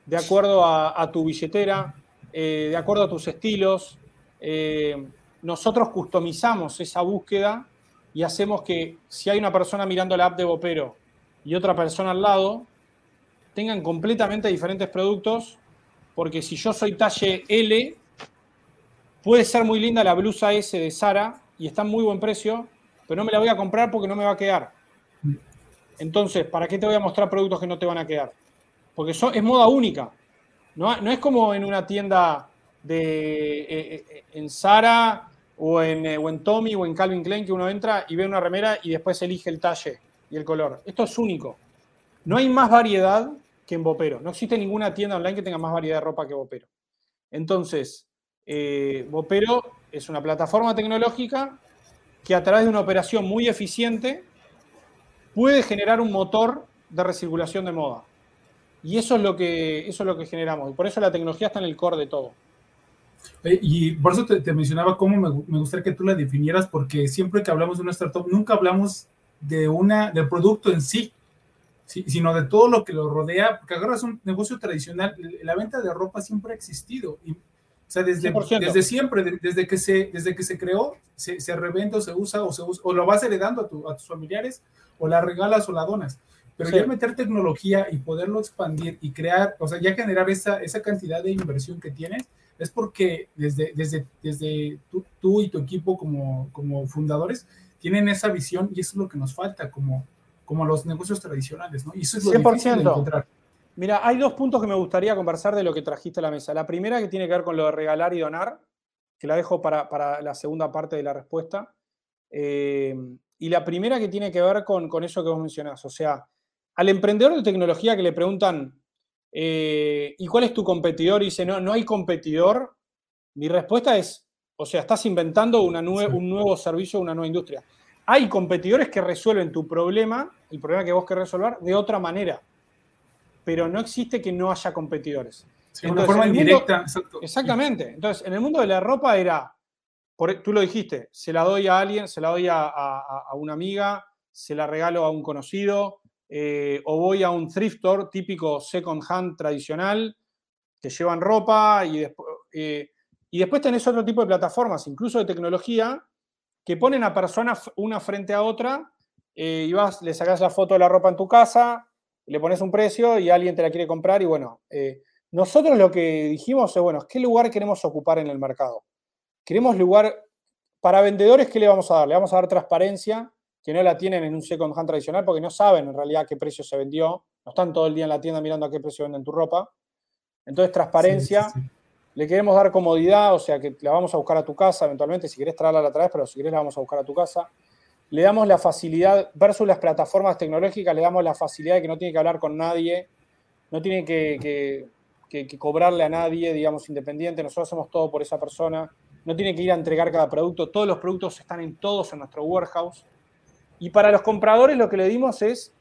de acuerdo a, tu billetera, eh, de acuerdo a tus estilos, eh, nosotros customizamos esa búsqueda y hacemos que si hay una persona mirando la app de Bopero y otra persona al lado, tengan completamente diferentes productos, porque si yo soy talle L, puede ser muy linda la blusa S de Sara y está en muy buen precio, pero no me la voy a comprar porque no me va a quedar. Entonces, ¿para qué te voy a mostrar productos que no te van a quedar? Porque eso es moda única. No, no es como en una tienda de, eh, eh, en Sara o en, eh, o en Tommy o en Calvin Klein que uno entra y ve una remera y después elige el talle y el color. Esto es único. No hay más variedad que en Bopero. No existe ninguna tienda online que tenga más variedad de ropa que Bopero. Entonces, eh, es una plataforma tecnológica que a través de una operación muy eficiente puede generar un motor de recirculación de moda. Y eso es lo que, eso es lo que generamos. Y por eso la tecnología está en el core de todo. Y por eso te, mencionaba cómo me, gustaría que tú la definieras, porque siempre que hablamos de una startup, nunca hablamos de una, del producto en sí, sino de todo lo que lo rodea, porque agarras un negocio tradicional, la venta de ropa siempre ha existido. Y, o sea, desde, desde siempre, desde que se, desde que se creó, se, se revende o se usa o, se usa, o lo vas heredando a, a tus familiares, o la regalas o la donas. Pero ya meter tecnología y poderlo expandir y crear, o sea, ya generar esa, esa cantidad de inversión que tienes, es porque desde, desde, desde tú, y tu equipo como, como fundadores tienen esa visión y eso es lo que nos falta como, como los negocios tradicionales, ¿no? Y eso es lo 100%. difícil de encontrar. Mira, hay dos puntos que me gustaría conversar de lo que trajiste a la mesa. La primera que tiene que ver con lo de regalar y donar, que la dejo para, la segunda parte de la respuesta. Eh, y la primera que tiene que ver con, con, eso que vos mencionás. O sea, al emprendedor de tecnología que le preguntan, eh, ¿y cuál es tu competidor? Y dice, no, no hay competidor. Mi respuesta es, o sea, estás inventando una un nuevo servicio, una nueva industria. Hay competidores que resuelven tu problema, el problema que vos querés resolver, de otra manera pero no existe que no haya competidores. de una forma indirecta, Exactamente. Entonces, en el mundo de la ropa era, por, tú lo dijiste, se la doy a alguien, se la doy a, una amiga, se la regalo a un conocido, eh, o voy a un thrift store típico second hand tradicional, que llevan ropa y, después eh, y después tenés otro tipo de plataformas, incluso de tecnología, que ponen a personas una frente a otra eh, y vas, le sacas la foto de la ropa en tu casa, le pones un precio y alguien te la quiere comprar y bueno, eh, nosotros lo que dijimos es, bueno, ¿qué lugar queremos ocupar en el mercado? Queremos lugar, para vendedores, ¿qué le vamos a dar? Le vamos a dar transparencia, que no la tienen en un second hand tradicional porque no saben en realidad qué precio se vendió, no están todo el día en la tienda mirando a qué precio venden tu ropa. Entonces, transparencia. Le queremos dar comodidad, o sea que la vamos a buscar a tu casa eventualmente, si querés traerla la traes, pero si querés la vamos a buscar a tu casa le damos la facilidad, versus las plataformas tecnológicas, le damos la facilidad de que no tiene que hablar con nadie, no tiene que, cobrarle a nadie, digamos, independiente, nosotros hacemos todo por esa persona, no tiene que ir a entregar cada producto, todos los productos están en todos en nuestro warehouse. Y para los compradores lo que le dimos es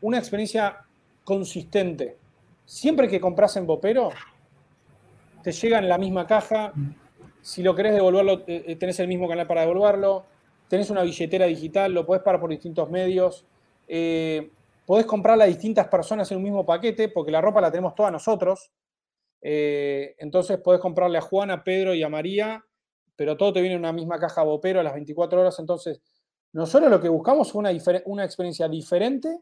una experiencia consistente. Siempre que compras en Bopero, te llega en la misma caja. Si lo querés devolverlo, eh, tenés el mismo canal para devolverlo tenés una billetera digital, lo podés pagar por distintos medios, eh, podés comprarla a distintas personas en un mismo paquete, porque la ropa la tenemos todas nosotros. Eh, entonces podés comprarle a Juana, a Pedro y a María, pero todo te viene en una misma caja Bopero a las 24 horas. Entonces, nosotros lo que buscamos es una, experiencia diferente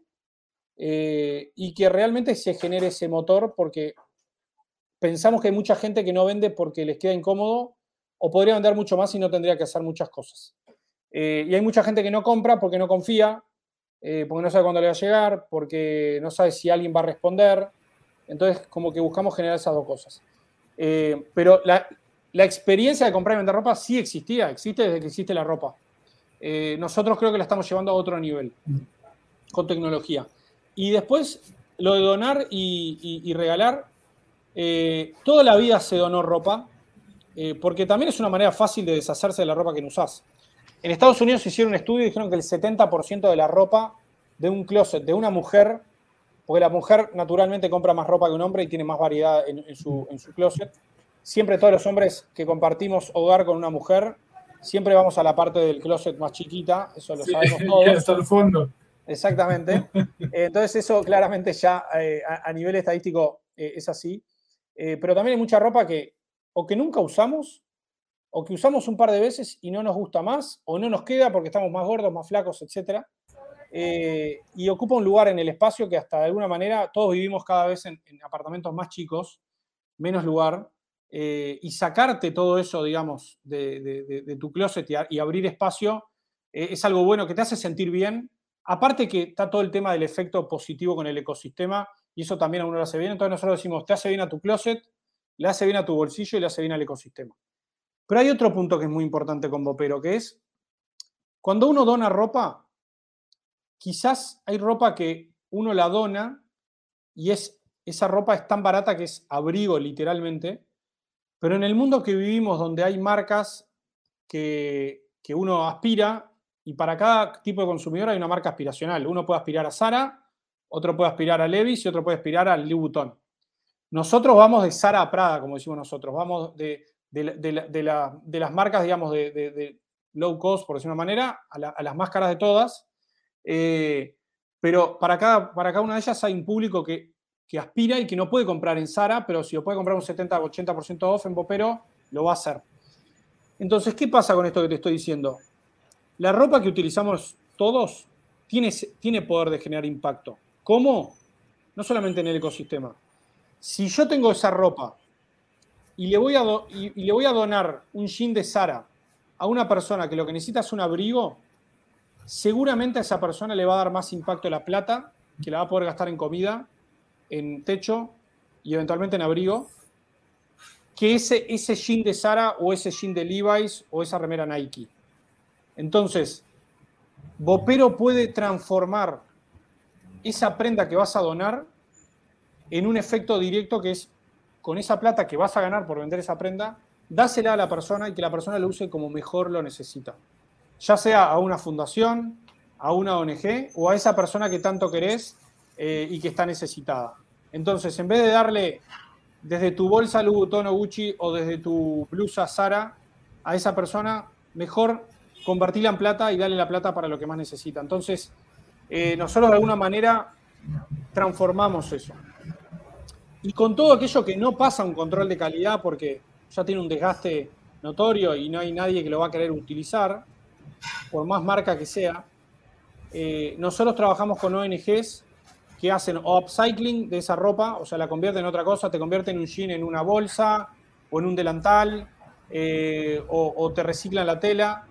eh, y que realmente se genere ese motor, porque pensamos que hay mucha gente que no vende porque les queda incómodo o podría vender mucho más y no tendría que hacer muchas cosas. Eh, y hay mucha gente que no compra porque no confía, eh, porque no sabe cuándo le va a llegar, porque no sabe si alguien va a responder. Entonces, como que buscamos generar esas dos cosas. Pero la, experiencia de comprar y vender ropa sí existía, existe desde que existe la ropa. Nosotros creo que la estamos llevando a otro nivel con tecnología. Y después, lo de donar y, regalar, toda la vida se donó ropa, porque también es una manera fácil de deshacerse de la ropa que no usás. En Estados Unidos hicieron un estudio y dijeron que el 70% de la ropa de un closet de una mujer, porque la mujer naturalmente compra más ropa que un hombre y tiene más variedad en, su, closet, siempre todos los hombres que compartimos hogar con una mujer, siempre vamos a la parte del closet más chiquita, eso lo sabemos todos. Hasta el fondo. Exactamente. Entonces eso claramente ya eh, a, nivel estadístico eh, es así. Eh, pero también hay mucha ropa que o que nunca usamos o que usamos un par de veces y no nos gusta más, o no nos queda porque estamos más gordos, más flacos, etc. Y ocupa un lugar en el espacio que hasta de alguna manera todos vivimos cada vez en, apartamentos más chicos, menos lugar, eh, y sacarte todo eso, digamos, de, tu closet y, abrir espacio eh, es algo bueno que te hace sentir bien. Aparte que está todo el tema del efecto positivo con el ecosistema y eso también a uno le hace bien. Entonces nosotros decimos, te hace bien a tu closet, le hace bien a tu bolsillo y le hace bien al ecosistema. Pero hay otro punto que es muy importante con Bopero, que es cuando uno dona ropa, quizás hay ropa que uno la dona y es, esa ropa es tan barata que es abrigo literalmente, pero en el mundo que vivimos donde hay marcas que, que uno aspira y para cada tipo de consumidor hay una marca aspiracional. Uno puede aspirar a Zara, otro puede aspirar a Levi's y otro puede aspirar a Louis Vuitton. Nosotros vamos de Zara a Prada, como decimos nosotros, vamos de, de, las marcas, digamos, de, low cost, por decir una manera, a, las más caras de todas. Eh, pero para cada, para cada una de ellas hay un público que, aspira y que no puede comprar en Zara, pero si lo puede comprar un 70-80% off en Bopero, lo va a hacer. Entonces, ¿qué pasa con esto que te estoy diciendo? La ropa que utilizamos todos tiene, tiene poder de generar impacto. ¿Cómo? No solamente en el ecosistema. Si yo tengo esa ropa y le voy a, y, le voy a donar un jean de Sara a una persona que lo que necesita es un abrigo, seguramente a esa persona le va a dar más impacto la plata, que la va a poder gastar en comida, en techo y eventualmente en abrigo, que ese, ese jean de Sara o ese jean de Levi's o esa remera Nike. Entonces, Bopero puede transformar esa prenda que vas a donar en un efecto directo que es con esa plata que vas a ganar por vender esa prenda, dásela a la persona y que la persona lo use como mejor lo necesita. Ya sea a una fundación, a una ONG o a esa persona que tanto querés eh, y que está necesitada. Entonces, en vez de darle desde tu bolsa Louis Vuitton o Gucci o desde tu blusa Sara a esa persona, mejor convertirla en plata y darle la plata para lo que más necesita. Entonces, eh, nosotros de alguna manera transformamos eso. Y con todo aquello que no pasa un control de calidad porque ya tiene un desgaste notorio y no hay nadie que lo va a querer utilizar, por más marca que sea, eh, nosotros trabajamos con ONGs que hacen upcycling de esa ropa, o sea, la convierten en otra cosa, te convierten un jean en una bolsa o en un delantal, eh, o, te reciclan la tela.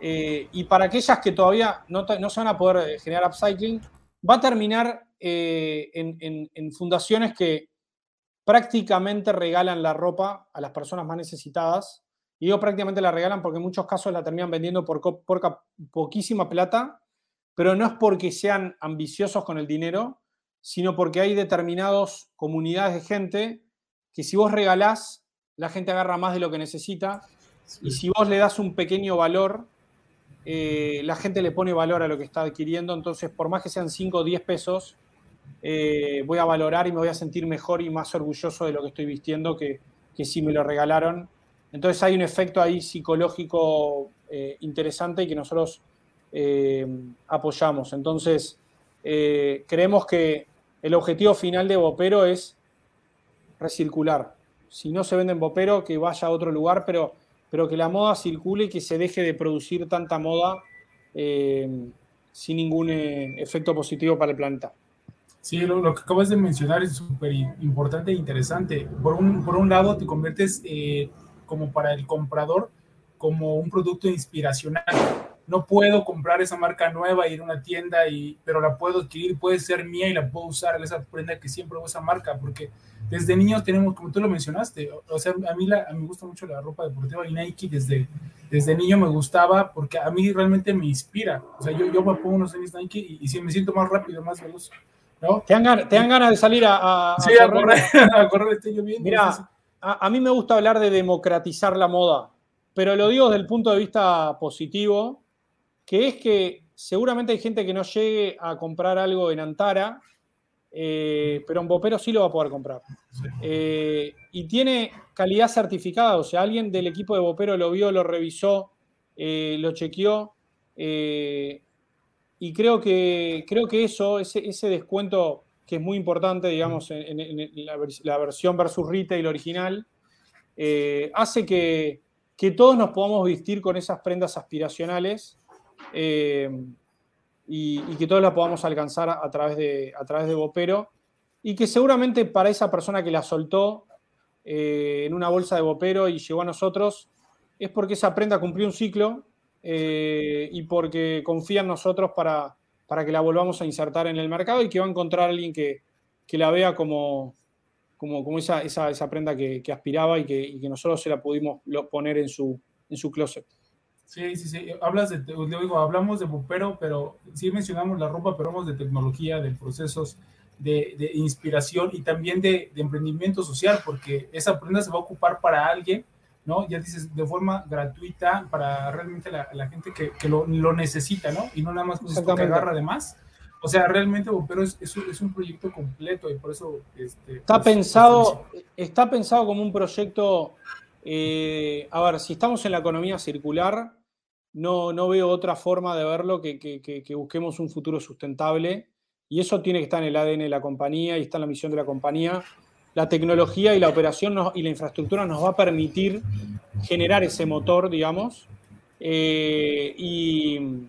Eh, y para aquellas que todavía no, se van a poder generar upcycling, va a terminar en fundaciones que prácticamente regalan la ropa a las personas más necesitadas. Y digo prácticamente la regalan porque en muchos casos la terminan vendiendo por, poquísima plata, pero no es porque sean ambiciosos con el dinero, sino porque hay determinadas comunidades de gente que si vos regalás, la gente agarra más de lo que necesita. Y si vos le das un pequeño valor, eh, la gente le pone valor a lo que está adquiriendo. Entonces, por más que sean 5 o 10 pesos, eh, voy a valorar y me voy a sentir mejor y más orgulloso de lo que estoy vistiendo que, si me lo regalaron. Entonces hay un efecto ahí psicológico eh, interesante y que nosotros apoyamos. Entonces, creemos que el objetivo final de Bopero es recircular. Si no se vende en Bopero, que vaya a otro lugar, pero, pero que la moda circule y que se deje de producir tanta moda sin ningún efecto positivo para el planeta. Sí, lo, que acabas de mencionar es súper importante e interesante. Por un, por un lado, te conviertes eh, como para el comprador como un producto inspiracional. No puedo comprar esa marca nueva, ir a una tienda, y, pero la puedo adquirir, puede ser mía y la puedo usar, esa prenda que siempre usa marca, porque desde niños tenemos, como tú lo mencionaste, o sea, a mí, la, a mí me gusta mucho la ropa deportiva y Nike desde, desde niño me gustaba porque a mí realmente me inspira. O sea, yo, yo me pongo unos tenis Nike y, y si me siento más rápido, más veloz ¿Te, dan ganas, de salir a, sí, a, correr? a correr, estoy lloviendo. Mira, a, mí me gusta hablar de democratizar la moda, pero lo digo desde el punto de vista positivo, que es que seguramente hay gente que no llegue a comprar algo en Antara, eh, pero en Bopero sí lo va a poder comprar. Eh, y tiene calidad certificada, o sea, alguien del equipo de Bopero lo vio, lo revisó, eh, lo chequeó y creo que, creo que eso, ese, ese descuento que es muy importante, digamos, en, la, versión versus retail original, hace que, todos nos podamos vestir con esas prendas aspiracionales eh, y, que todos la podamos alcanzar a, través de, a través de Bopero y que seguramente para esa persona que la soltó eh, en una bolsa de Bopero y llegó a nosotros, es porque esa prenda cumplió un ciclo eh, y porque confía en nosotros para, para que la volvamos a insertar en el mercado y que va a encontrar a alguien que, que la vea como, como, como esa, esa, esa, prenda que, aspiraba y que, que, nosotros se la pudimos poner en su, en su closet. Sí, sí, sí. Hablas de, digo, hablamos de bupero, pero sí mencionamos la ropa, pero hablamos de tecnología, de procesos, de, de inspiración y también de, de, emprendimiento social, porque esa prenda se va a ocupar para alguien ¿no? Ya dices, de forma gratuita para realmente la, gente que, que lo, lo, necesita, ¿no? Y no nada más con que agarra además. O sea, realmente pero es, es, es, un proyecto completo y por eso... Este, está, pues, pensado, está pensado como un proyecto... Eh, a ver, si estamos en la economía circular, no, no veo otra forma de verlo que, que, que, busquemos un futuro sustentable y eso tiene que estar en el ADN de la compañía y está en la misión de la compañía la tecnología y la operación y la infraestructura nos va a permitir generar ese motor, digamos. Eh, y,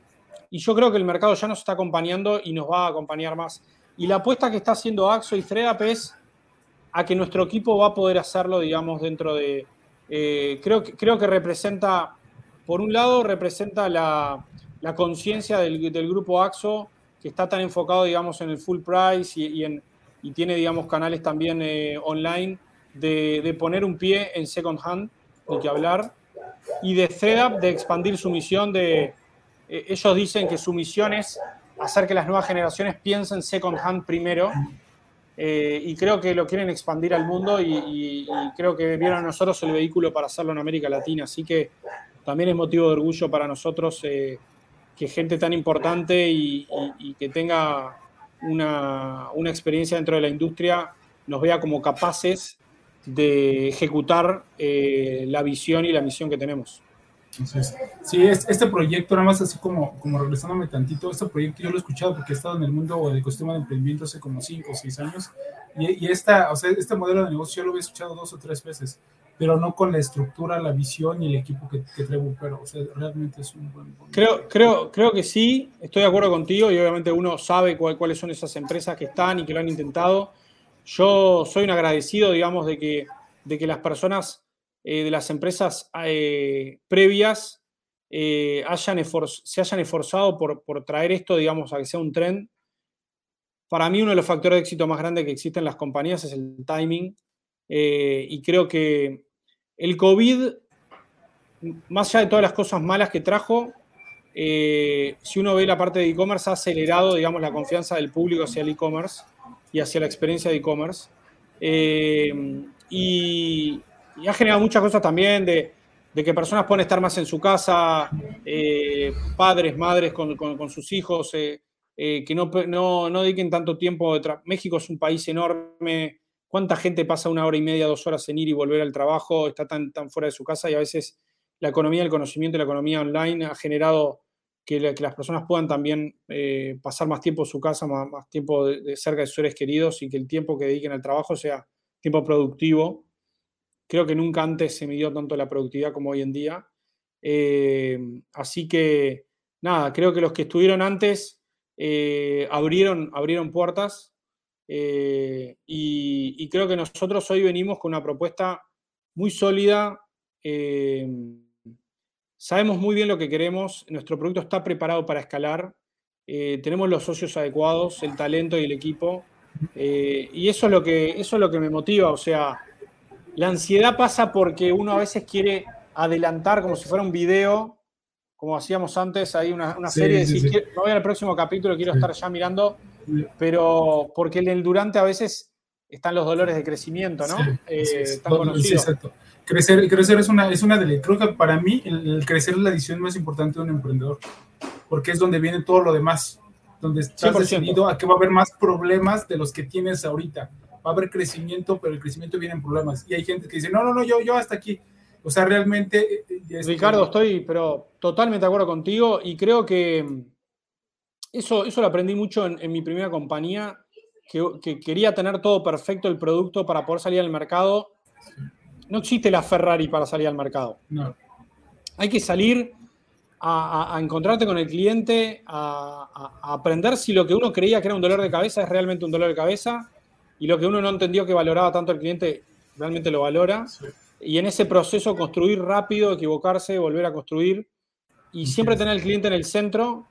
yo creo que el mercado ya nos está acompañando y nos va a acompañar más. Y la apuesta que está haciendo Axo y Fredap es a que nuestro equipo va a poder hacerlo, digamos, dentro de... Eh, creo que representa, por un lado, representa la, conciencia del, grupo AXO, que está tan enfocado, digamos, en el full price y, en, y tiene, digamos, canales también eh, online, de, poner un pie en second hand, de que hablar, y de ThreadUp de expandir su misión de... Eh, ellos dicen que su misión es hacer que las nuevas generaciones piensen second hand primero eh, y creo que lo quieren expandir al mundo y, creo que vieron a nosotros el vehículo para hacerlo en América Latina. Así que también es motivo de orgullo para nosotros eh, que gente tan importante y, que tenga una, experiencia dentro de la industria nos vea como capaces de ejecutar eh, la visión y la misión que tenemos. Entonces, sí, este proyecto, nada más así como, como regresándome tantito, este proyecto yo lo he escuchado porque he estado en el mundo del ecosistema de emprendimiento hace como 5 o 6 años y, y esta, o sea, este modelo de negocio yo lo he escuchado dos o tres veces, pero no con la estructura, la visión y el equipo que, que trae pero o sea, realmente es un buen... Creo, creo, creo que sí, estoy de acuerdo contigo y obviamente uno sabe cuáles son esas empresas que están y que lo han intentado. Yo soy un agradecido, digamos, de que, de que las personas eh, de las empresas eh, previas eh, se hayan esforzado por, traer esto, digamos, a que sea un trend. Para mí uno de los factores de éxito más grandes que existen en las compañías es el timing. y creo que el COVID, más allá de todas las cosas malas que trajo, si uno ve la parte de e-commerce, ha acelerado, digamos, la confianza del público hacia el e-commerce y hacia la experiencia de e-commerce. y, y ha generado muchas cosas también de, que personas pueden estar más en su casa, eh, padres, madres con, sus hijos, eh, eh, que no, no, dediquen tanto tiempo. México es un país enorme. ¿Cuánta gente pasa una hora y media, dos horas en ir y volver al trabajo? Está tan, tan fuera de su casa y a veces la economía del conocimiento la economía online ha generado que, las personas puedan también pasar más tiempo en su casa, más, tiempo cerca de sus seres queridos y que el tiempo que dediquen al trabajo sea tiempo productivo. Creo que nunca antes se midió tanto la productividad como hoy en día. Eh, así que, nada, creo que los que estuvieron antes eh, abrieron, abrieron puertas eh, y, creo que nosotros hoy venimos con una propuesta muy sólida. sabemos muy bien lo que queremos, nuestro producto está preparado para escalar, tenemos los socios adecuados, el talento y el equipo. y eso es, lo que, eso es lo que me motiva, o sea, la ansiedad pasa porque uno a veces quiere adelantar como si fuera un video, como hacíamos antes, hay una, serie, de decir, voy al próximo capítulo, quiero estar ya mirando, pero porque en el durante a veces están los dolores de crecimiento, ¿no? Eh, exacto. Crecer, crecer es una, es una de creo que para mí el, crecer es la decisión más importante de un emprendedor, porque es donde viene todo lo demás, donde estás decidido a que va a haber más problemas de los que tienes ahorita va a haber crecimiento, pero el crecimiento viene en problemas. Y hay gente que dice, no, no, no, yo, yo hasta aquí. O sea, realmente... Eh, eh, Ricardo, estoy pero totalmente de acuerdo contigo y creo que eso, eso lo aprendí mucho en, mi primera compañía, que, quería tener todo perfecto el producto para poder salir al mercado. No existe la Ferrari para salir al mercado. No. Hay que salir a, encontrarte con el cliente, a, a, aprender si lo que uno creía que era un dolor de cabeza es realmente un dolor de cabeza y lo que uno no entendió que valoraba tanto el cliente, realmente lo valora. Y en ese proceso construir rápido, equivocarse, volver a construir y siempre tener al cliente en el centro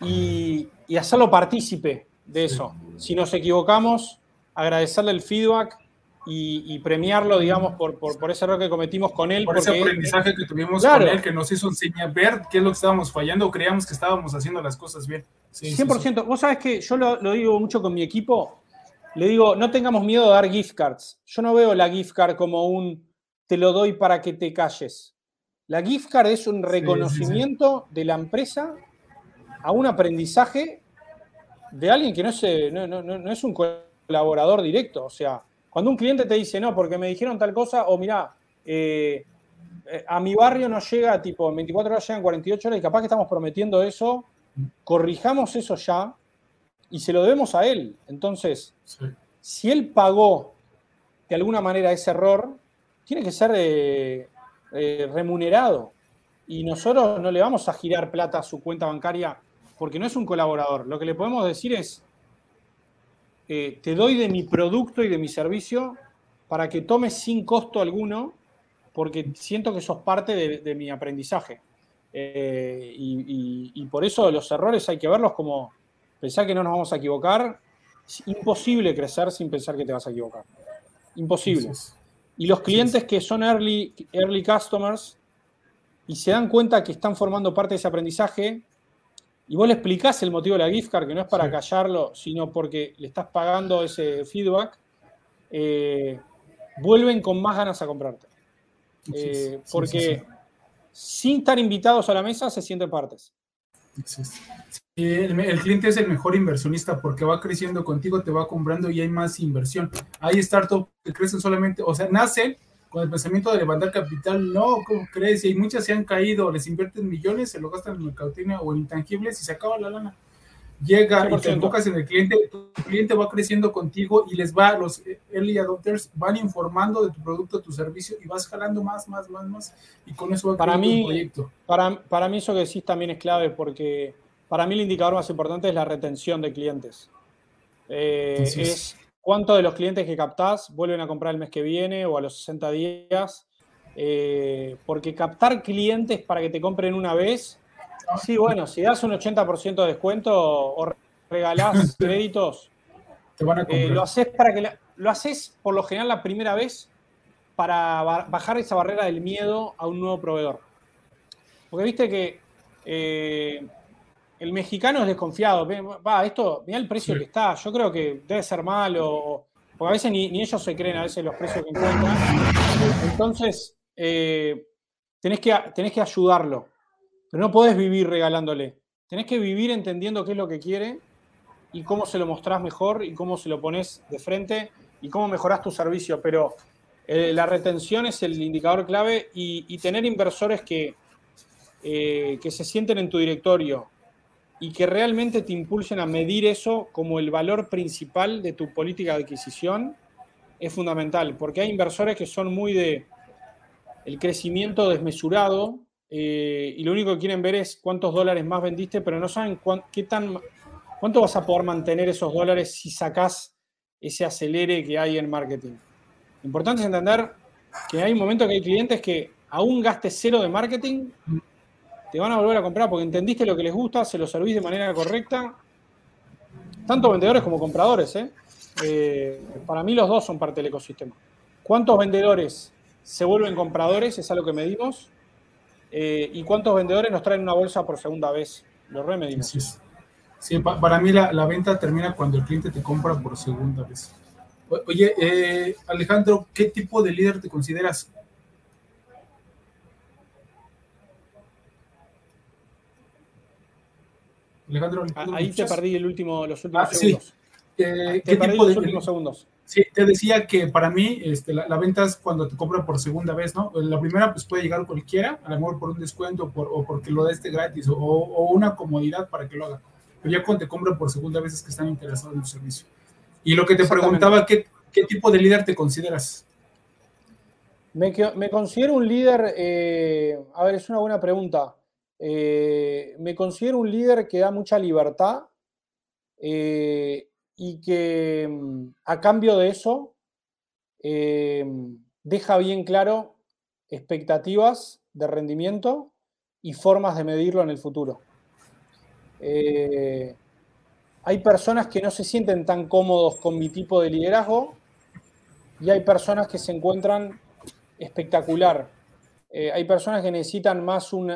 y, hacerlo partícipe de eso. Si nos equivocamos, agradecerle el feedback y, premiarlo, digamos, por, por, ese error que cometimos con él. Por ese aprendizaje que tuvimos con él, que nos hizo enseñar, ver qué es lo que estábamos fallando o creíamos que estábamos haciendo las cosas bien. 100%. Vos sabés que yo lo, lo, digo mucho con mi equipo le digo, no tengamos miedo de dar gift cards. Yo no veo la gift card como un te lo doy para que te calles. La gift card es un reconocimiento de la empresa a un aprendizaje de alguien que no es, eh, no, es un colaborador directo. O sea, cuando un cliente te dice, no, porque me dijeron tal cosa, o mira, eh, eh, a mi barrio no llega, tipo, en 24 horas llegan 48 horas y capaz que estamos prometiendo eso, corrijamos eso ya y se lo debemos a él. Entonces, si él pagó de alguna manera ese error, tiene que ser eh, eh, remunerado. Y nosotros no le vamos a girar plata a su cuenta bancaria porque no es un colaborador. Lo que le podemos decir es, eh, te doy de mi producto y de mi servicio para que tomes sin costo alguno, porque siento que sos parte de, mi aprendizaje. Eh, y, por eso los errores hay que verlos como pensar que no nos vamos a equivocar. Es imposible crecer sin pensar que te vas a equivocar. Imposible. Y los clientes que son early, early customers y se dan cuenta que están formando parte de ese aprendizaje, y vos le explicás el motivo de la gift card, que no es para callarlo, sino porque le estás pagando ese feedback, eh, vuelven con más ganas a comprarte. Eh, porque sin estar invitados a la mesa se sienten partes. El, el, cliente es el mejor inversionista porque va creciendo contigo, te va comprando y hay más inversión. Hay startups que crecen solamente, o sea, nacen con el pensamiento de levantar capital, no, ¿cómo crees? Y muchas se han caído, les invierten millones, se lo gastan en mercadotecnia o en intangibles y se acaba la lana. Llega y te enfocas en el cliente, tu cliente va creciendo contigo y les va, los early adopters van informando de tu producto, tu servicio y vas jalando más, más, más, más y con eso va para mí, proyecto. Para, para mí eso que decís también es clave porque para mí el indicador más importante es la retención de clientes. Eh, es ¿Cuántos de los clientes que captás vuelven a comprar el mes que viene o a los 60 días? Eh, porque captar clientes para que te compren una vez, sí, bueno, si das un 80% de descuento o regalás créditos, eh, lo haces para que lo haces por lo general la primera vez para bajar esa barrera del miedo a un nuevo proveedor. Porque viste que eh, el mexicano es desconfiado. Va, esto, mira el precio que está. Yo creo que debe ser malo. Porque a veces ni, ellos se creen a veces los precios que encuentran. Entonces, eh, tenés, que, tenés que ayudarlo. Pero no podés vivir regalándole. Tenés que vivir entendiendo qué es lo que quiere y cómo se lo mostrás mejor y cómo se lo pones de frente y cómo mejorás tu servicio. Pero eh, la retención es el indicador clave y, tener inversores que, eh, que se sienten en tu directorio, y que realmente te impulsen a medir eso como el valor principal de tu política de adquisición es fundamental, porque hay inversores que son muy de el crecimiento desmesurado eh, y lo único que quieren ver es cuántos dólares más vendiste, pero no saben qué tan, cuánto vas a poder mantener esos dólares si sacás ese acelere que hay en marketing. Lo importante es entender que hay momentos que hay clientes que aún gaste cero de marketing, te van a volver a comprar porque entendiste lo que les gusta, se lo servís de manera correcta. Tanto vendedores como compradores. ¿eh? Eh, para mí los dos son parte del ecosistema. ¿Cuántos vendedores se vuelven compradores? Es algo que medimos. Eh, ¿Y cuántos vendedores nos traen una bolsa por segunda vez? Lo remedimos. Sí, para mí la, venta termina cuando el cliente te compra por segunda vez. Oye, Alejandro, ¿qué tipo de líder te consideras? Alejandro, ah, ahí te perdí el último, los últimos ah, segundos. Eh, ¿Qué tipo de, los últimos segundos? Sí, te decía que para mí este, la, venta es cuando te compran por segunda vez, ¿no? La primera pues puede llegar cualquiera, a lo mejor por un descuento o porque lo da este gratis o, una comodidad para que lo haga. Pero ya cuando te compran por segunda vez es que están interesados en tu servicio. Y lo que te preguntaba, ¿qué, ¿qué, tipo de líder te consideras? Me, me considero un líder, eh, a ver, es una buena pregunta. Eh, me considero un líder que da mucha libertad eh, y que mm, a cambio de eso eh, deja bien claro expectativas de rendimiento y formas de medirlo en el futuro. hay personas que no se sienten tan cómodos con mi tipo de liderazgo y hay personas que se encuentran espectacular eh, hay personas que necesitan más un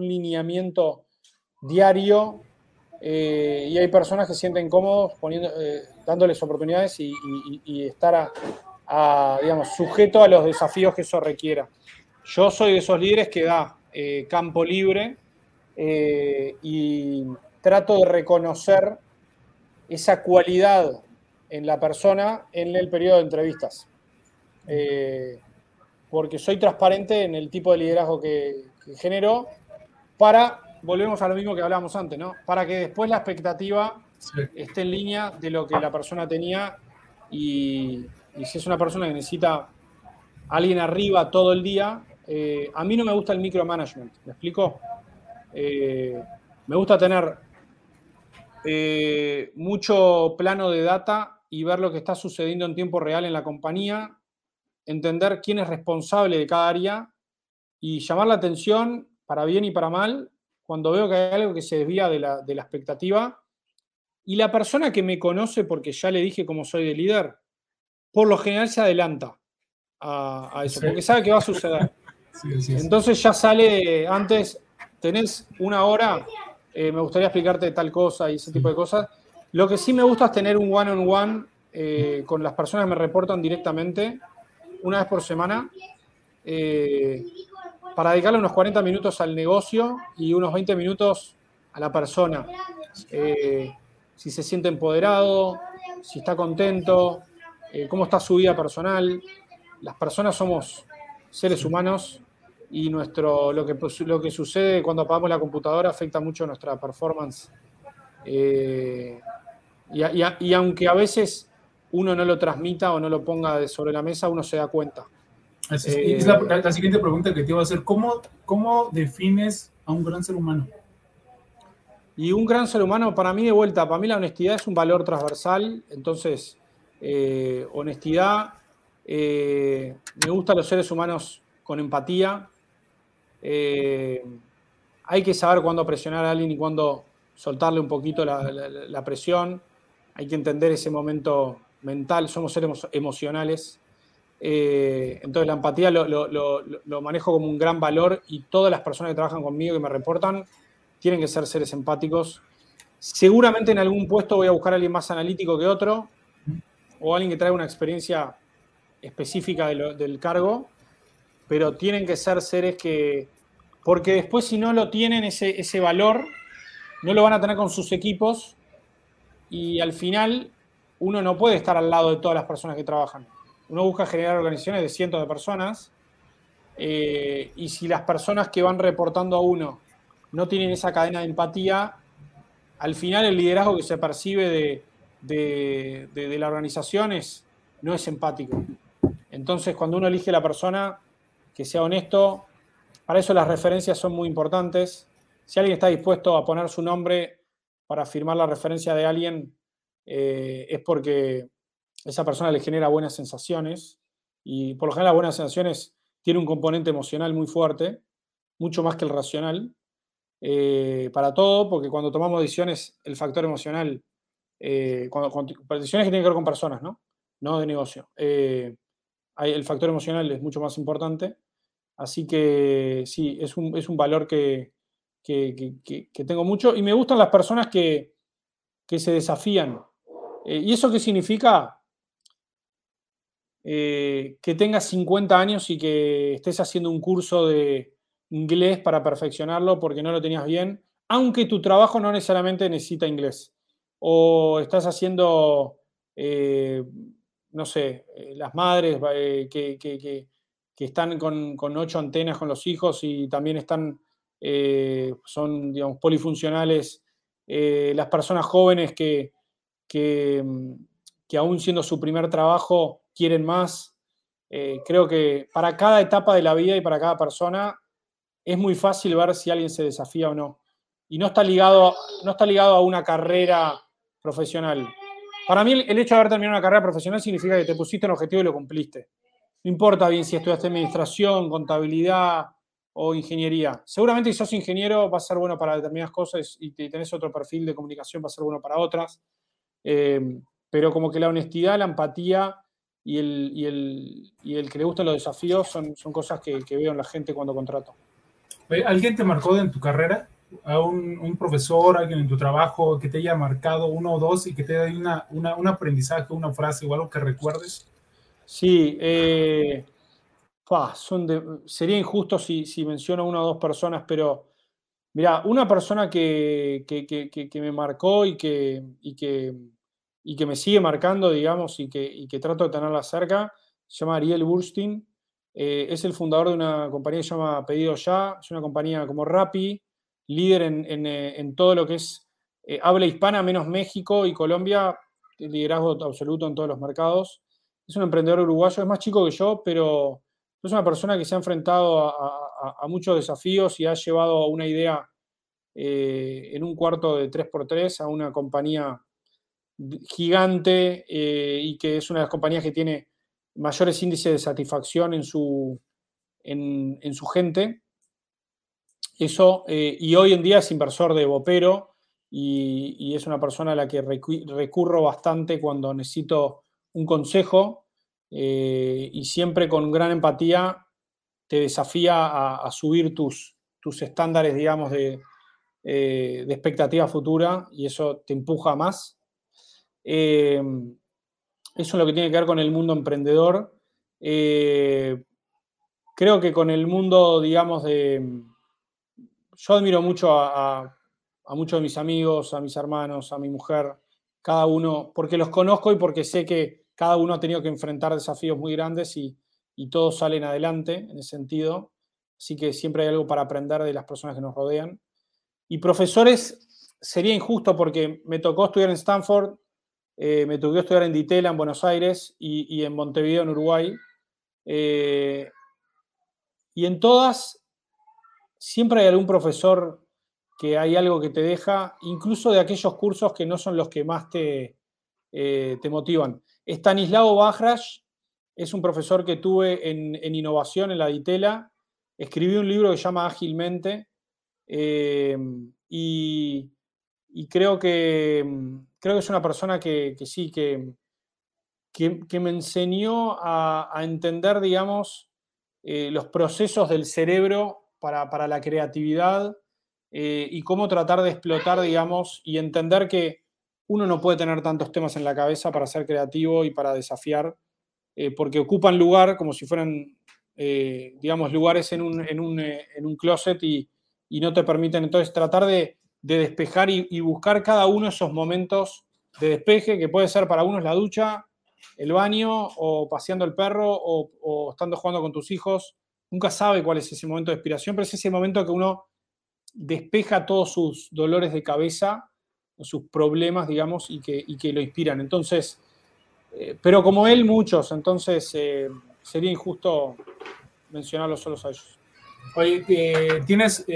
lineamiento diario eh, y hay personas que sienten cómodos poniendo, eh, dándoles oportunidades y, estar a, digamos, sujeto a los desafíos que eso requiera. Yo soy de esos líderes que da campo libre y trato de reconocer esa cualidad en la persona en el periodo de entrevistas porque soy transparente en el tipo de liderazgo que, genero para, volvemos a lo mismo que hablábamos antes, ¿no? Para que después la expectativa esté en línea de lo que la persona tenía y, si es una persona que necesita a alguien arriba todo el día, eh, a mí no me gusta el micromanagement, ¿me explico? Eh, me gusta tener eh, mucho plano de data y ver lo que está sucediendo en tiempo real en la compañía entender quién es responsable de cada área y llamar la atención para bien y para mal cuando veo que hay algo que se desvía de la, de la expectativa. Y la persona que me conoce, porque ya le dije cómo soy de líder, por lo general se adelanta a, eso, porque sabe que va a suceder. Entonces ya sale antes, tenés una hora, eh, me gustaría explicarte tal cosa y ese tipo de cosas. Lo que sí me gusta es tener un one-on-one eh, con las personas que me reportan directamente una vez por semana eh, para dedicarle unos 40 minutos al negocio y unos 20 minutos a la persona. si se siente empoderado, si está contento, cómo está su vida personal. Las personas somos seres humanos y nuestro, lo, que, lo que sucede cuando apagamos la computadora afecta mucho nuestra performance. Eh, y, aunque a veces uno no lo transmita o no lo ponga sobre la mesa, uno se da cuenta. Es, eh, la, siguiente pregunta que te iba a hacer. ¿Cómo, ¿Cómo defines a un gran ser humano? Y un gran ser humano, para mí de vuelta, para mí la honestidad es un valor transversal, entonces eh, honestidad, me gustan los seres humanos con empatía, eh, hay que saber cuándo presionar a alguien y cuándo soltarle un poquito la, presión. Hay que entender ese momento mental. Somos seres emocionales. Eh, entonces la empatía lo, manejo como un gran valor y todas las personas que trabajan conmigo, que me reportan, tienen que ser seres empáticos. Seguramente en algún puesto voy a buscar a alguien más analítico que otro o alguien que traiga una experiencia específica del cargo pero tienen que ser seres que, porque después si no lo tienen ese, ese valor, no lo van a tener con sus equipos y al final uno no puede estar al lado de todas las personas que trabajan. Uno busca generar organizaciones de cientos de personas eh, y si las personas que van reportando a uno no tienen esa cadena de empatía, al final el liderazgo que se percibe de, de la organización es, no es empático. Entonces, cuando uno elige a la persona, que sea honesto. Para eso las referencias son muy importantes. Si alguien está dispuesto a poner su nombre para firmar la referencia de alguien, eh, es porque esa persona le genera buenas sensaciones. Y por lo general buenas sensaciones tienen un componente emocional muy fuerte, mucho más que el racional. Eh, para todo, porque cuando tomamos decisiones, el factor emocional, eh, cuando, decisiones que tienen que ver con personas, ¿no? No de negocio el factor emocional es mucho más importante. Así que sí, es un, valor que, tengo mucho. Y me gustan las personas que, se desafían. Eh, ¿Y eso qué significa? Eh, que tengas 50 años y que estés haciendo un curso de inglés para perfeccionarlo porque no lo tenías bien, aunque tu trabajo no necesariamente necesita inglés. O estás haciendo eh, no sé, las madres que, están con, ocho antenas con los hijos y también están, son, digamos, polifuncionales, las personas jóvenes que, mm, que, aún siendo su primer trabajo quieren más. creo que para cada etapa de la vida y para cada persona es muy fácil ver si alguien se desafía o no. Y no está ligado, no está ligado a una carrera profesional. Para mí el hecho de haber terminado una carrera profesional significa que te pusiste un objetivo y lo cumpliste. No importa bien si estudiaste administración, contabilidad o ingeniería. Seguramente si sos ingeniero va a ser bueno para determinadas cosas y tenés otro perfil de comunicación va a ser bueno para otras. Eh, pero como que la honestidad, la empatía y el, el, que le gustan los desafíos son, son cosas que, que veo en la gente cuando contrato. ¿Alguien te marcó en tu carrera? a un, profesor, alguien en tu trabajo que te haya marcado uno o dos y que te dé una, un aprendizaje, una frase o algo que recuerdes? Sí, eh, son sería injusto si, si, menciono una o dos personas, pero mira, una persona que, que, me marcó y que, y que, y que me sigue marcando, digamos, y que, y que trato de tenerla cerca, se llama Ariel Burstein. Eh, es el fundador de una compañía que se llama Pedido Ya, es una compañía como Rappi, líder eh, en, todo lo que es eh, habla hispana, menos México y Colombia, liderazgo absoluto en todos los mercados. Es un emprendedor uruguayo, es más chico que yo, pero es una persona que se ha enfrentado a, muchos desafíos y ha llevado una idea eh, en un cuarto de 3x3 a una compañía gigante y que es una de las compañías que tiene mayores índices de satisfacción en su, en, su gente. Eso, eh, y hoy en día es inversor de Bopero y, es una persona a la que recurro bastante cuando necesito un consejo eh, y siempre con gran empatía te desafía a, subir tus, tus, estándares, digamos, de, eh, de, expectativa futura y eso te empuja más. eso es lo que tiene que ver con el mundo emprendedor. Creo que con el mundo, digamos, de... Yo admiro mucho a, muchos de mis amigos, a mis hermanos, a mi mujer, cada uno, porque los conozco y porque sé que cada uno ha tenido que enfrentar desafíos muy grandes y, todos salen adelante en ese sentido. Así que siempre hay algo para aprender de las personas que nos rodean. Y profesores, sería injusto porque me tocó estudiar en Stanford, eh, me tocó estudiar en Ditela, en Buenos Aires, y, en Montevideo, en Uruguay. Eh, y en todas, siempre hay algún profesor que hay algo que te deja, incluso de aquellos cursos que no son los que más te, eh, te motivan. Stanislao Bajraj es un profesor que tuve en, innovación en la Ditela. Escribí un libro que se llama Ágilmente eh, y, creo, que, creo que es una persona que, sí, que, que, me enseñó a, entender, digamos, eh, los procesos del cerebro para, la creatividad eh, y cómo tratar de explotar, digamos, y entender que uno no puede tener tantos temas en la cabeza para ser creativo y para desafiar, eh, porque ocupan lugar como si fueran, digamos, lugares en un, en un, closet y, no te permiten. Entonces, tratar de, despejar y, y buscar cada uno de esos momentos de despeje, que puede ser para uno la ducha, el baño o paseando el perro o, estando jugando con tus hijos. Nunca sabe cuál es ese momento de inspiración, pero es ese momento que uno despeja todos sus dolores de cabeza, sus problemas, digamos, y que, que lo inspiran. Entonces, eh, pero como él, muchos, entonces eh, sería injusto mencionarlos solos a ellos. Oye, eh, ¿tienes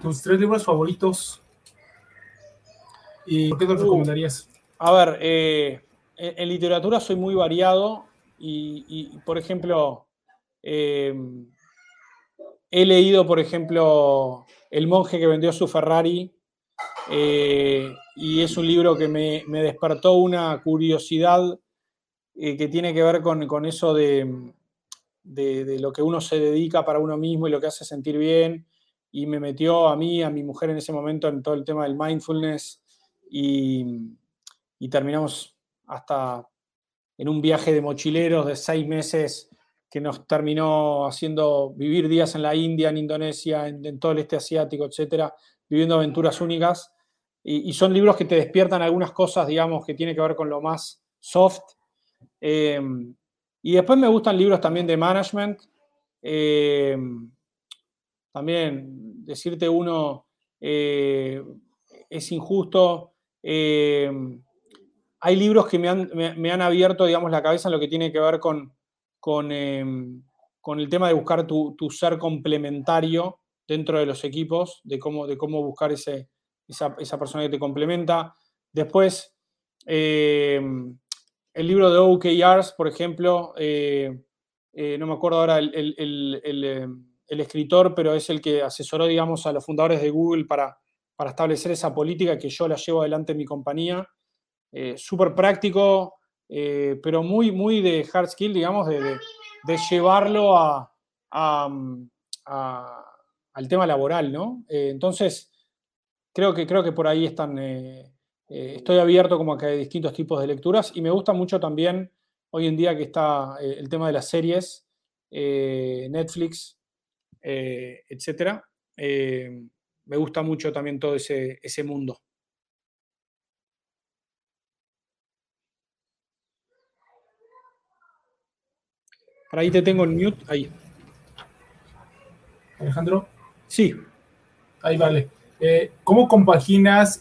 tus tres libros favoritos? ¿Y qué te uh. recomendarías? A ver, en, literatura soy muy variado y, por ejemplo, he leído, por ejemplo, El monje que vendió su Ferrari eh, y es un libro que me, despertó una curiosidad eh, que tiene que ver con, eso de, de, lo que uno se dedica para uno mismo y lo que hace sentir bien. Y me metió a mí, a mi mujer en ese momento, en todo el tema del mindfulness y, y terminamos hasta en un viaje de mochileros de seis meses que nos terminó haciendo vivir días en la India, en Indonesia, en, todo el este asiático, etcétera, viviendo aventuras únicas. Y, son libros que te despiertan algunas cosas, digamos, que tiene que ver con lo más soft. Em, y después me gustan libros también de management. Em, también decirte uno, eh, es injusto. Em, hay libros que me han, abierto, digamos, la cabeza en lo que tiene que ver con, con, em, el tema de buscar tu, ser complementario dentro de los equipos, de cómo, de cómo buscar ese, esa, persona que te complementa. Después, el libro de OKRs, por ejemplo, eh, eh, no me acuerdo ahora el, em, el, escritor, pero es el que asesoró, digamos, a los fundadores de Google para, para establecer esa política que yo la llevo adelante en mi compañía eh, súper práctico, eh, pero muy, muy de hard skill, digamos, de, llevarlo mm, al tema laboral, ¿no? Entonces, creo que, creo que por ahí están, estoy abierto como a que hay distintos tipos de lecturas y me gusta mucho también hoy en día que está el tema de las series, Netflix, etcétera. me gusta mucho también todo ese, ese mundo. ahí te tengo en mute, ahí. Alejandro. Sí. Ahí vale. Eh, ¿Cómo compaginas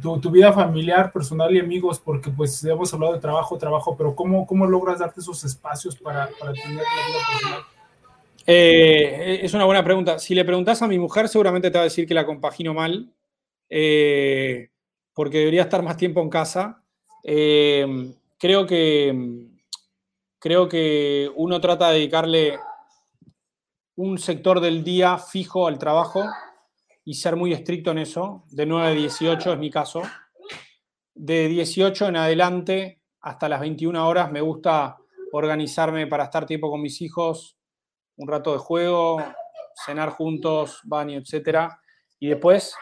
eh, tu, vida familiar, personal y amigos? Porque pues hemos hablado de trabajo, trabajo, pero ¿cómo, cómo logras darte esos espacios para, para tener la vida personal? Eh, es una buena pregunta. Si le preguntas a mi mujer, seguramente te va a decir que la compagino mal, porque debería estar más tiempo en casa. creo que creo que uno trata de dedicarle un sector del día fijo al trabajo y ser muy estricto en eso. De 9 a 18 es mi caso. De 18 en adelante hasta las 21 horas me gusta organizarme para estar tiempo con mis hijos, un rato de juego, cenar juntos, baño, etcétera. Y después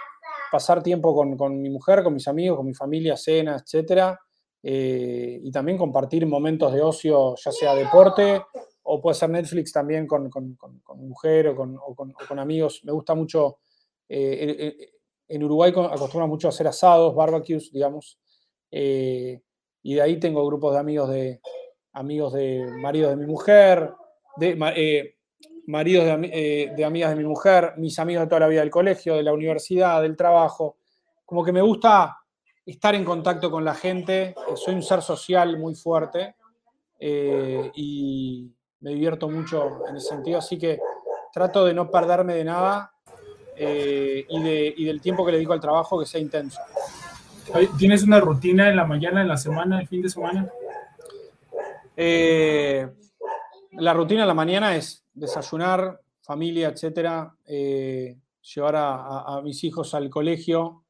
pasar tiempo con, mi mujer, con mis amigos, con mi familia, cena, etcétera. Eh, y también compartir momentos de ocio, ya sea deporte o puede ser Netflix también con, mi mujer o con, amigos. Me gusta mucho, eh, en, Uruguay acostumbran mucho a hacer asados, barbecues, digamos. Eh, y de ahí tengo grupos de amigos de, amigos de maridos de mi mujer, de, maridos eh, de, amigas de mi mujer, mis amigos de toda la vida del colegio, de la universidad, del trabajo. Como que me gusta estar en contacto con la gente, eh, soy un ser social muy fuerte eh, y me divierto mucho en ese sentido, así que trato de no perderme de nada y, del tiempo que le dedico al trabajo que sea intenso. ¿Tienes una rutina en la mañana, en la semana, el fin de semana? la rutina en la mañana es desayunar, familia, etcétera, eh, llevar a, mis hijos al colegio,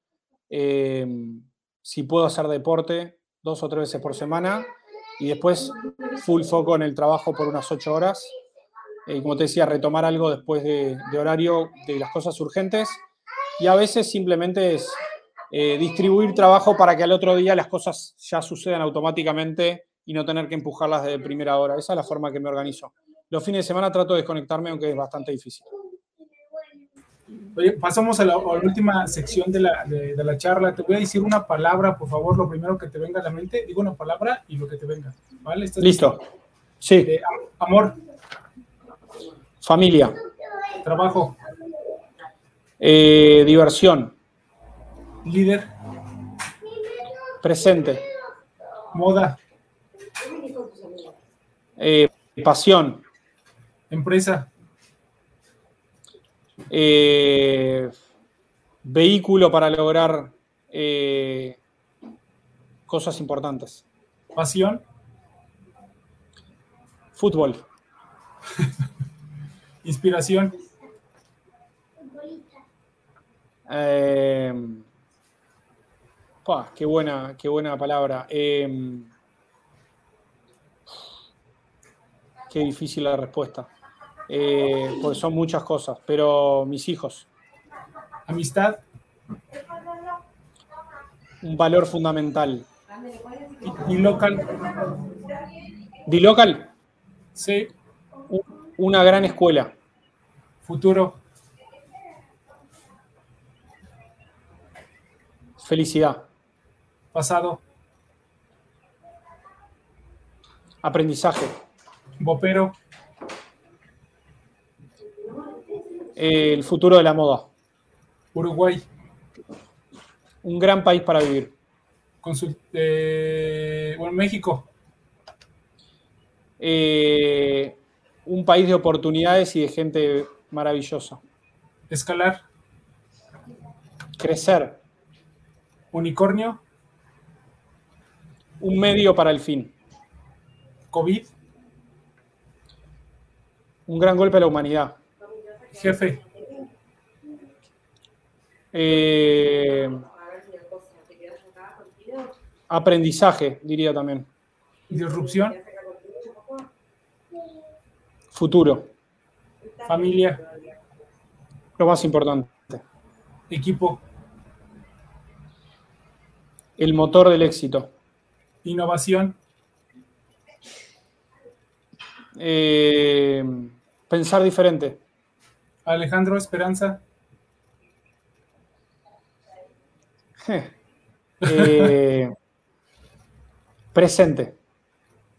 si puedo hacer deporte dos o tres veces por semana y después full foco en el trabajo por unas ocho horas. Y como te decía, retomar algo después de, horario de las cosas urgentes y a veces simplemente es eh, distribuir trabajo para que al otro día las cosas ya sucedan automáticamente y no tener que empujarlas de primera hora. Esa es la forma que me organizo los fines de semana trato de desconectarme, aunque es bastante difícil. Oye, pasamos a la, última sección de la, de, la, charla. Te voy a decir una palabra, por favor, lo primero que te venga a la mente. Digo una palabra y lo que te venga. ¿Vale? listo? Sí. Eh, amor. Familia. Trabajo. Eh, diversión. Líder. Presente. Moda. Eh, pasión. Empresa. Eh, vehículo para lograr eh, cosas importantes. Pasión. Fútbol. Inspiración. Eh, qué buena, qué buena palabra. Qué difícil la respuesta. Eh, porque son muchas cosas, pero mis hijos. Amistad. Un valor fundamental. ¿Y, local? ¿Di local? Sí. Una gran escuela. Futuro. Felicidad. Pasado. Aprendizaje. Bopero. el futuro de la moda. Uruguay. Un gran país para vivir. Eh, bueno, México. Eh, un país de oportunidades y de gente maravillosa. Escalar. Crecer. Unicornio. Un medio para el fin. COVID un gran golpe a la humanidad. Jefe. Eh, aprendizaje, diría también. Disrupción. Futuro. Familia. Lo más importante. Equipo. El motor del éxito. Innovación. Eh, Pensar diferente. Alejandro Esperanza. Eh, presente.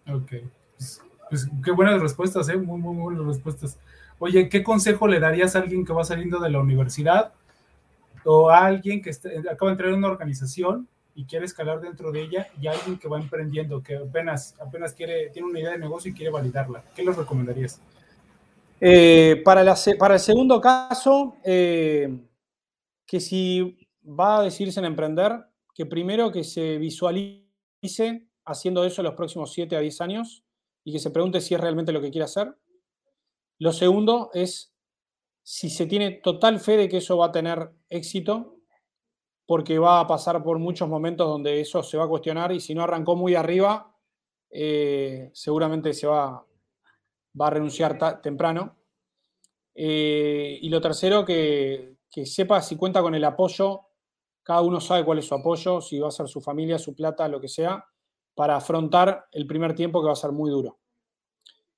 Ok. Pues, pues, qué buenas respuestas, ¿eh? Muy, muy, buenas respuestas. Oye, ¿qué consejo le darías a alguien que va saliendo de la universidad o a alguien que acaba de entrar en una organización y quiere escalar dentro de ella y a alguien que va emprendiendo, que apenas, apenas quiere, tiene una idea de negocio y quiere validarla? ¿Qué les recomendarías? Eh, para, el segundo caso, eh, que si va a decidirse en emprender, que primero que se visualice haciendo eso en los próximos 7 a 10 años, y que se pregunte si es realmente lo que quiere hacer. Lo segundo es si se tiene total fe de que eso va a tener éxito, porque va a pasar por muchos momentos donde eso se va a cuestionar y si no arrancó muy arriba, eh, seguramente se va, a renunciar temprano. Eh, y lo tercero, que, que sepa si cuenta con el apoyo, cada uno sabe cuál es su apoyo, si va a ser su familia, su plata, lo que sea, para afrontar el primer tiempo que va a ser muy duro.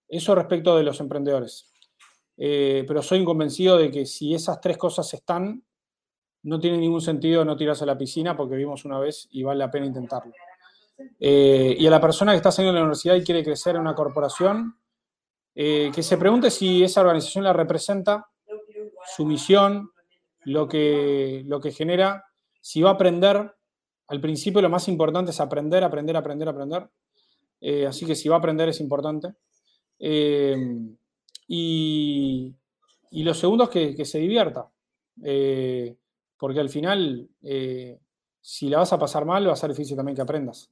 Eso respecto de los emprendedores. Eh, pero soy convencido de que si esas tres cosas están, no tiene ningún sentido no tirarse a la piscina porque vimos una vez y vale la pena intentarlo. Eh, y a la persona que está saliendo de la universidad y quiere crecer en una corporación, eh, que se pregunte si esa organización la representa, su misión, lo que, lo que genera, si va a aprender. Al principio lo más importante es aprender, aprender, aprender, aprender. así que si va a aprender es importante. Y, lo segundo es que, se divierta, eh, porque al final, eh, si la vas a pasar mal, va a ser difícil también que aprendas.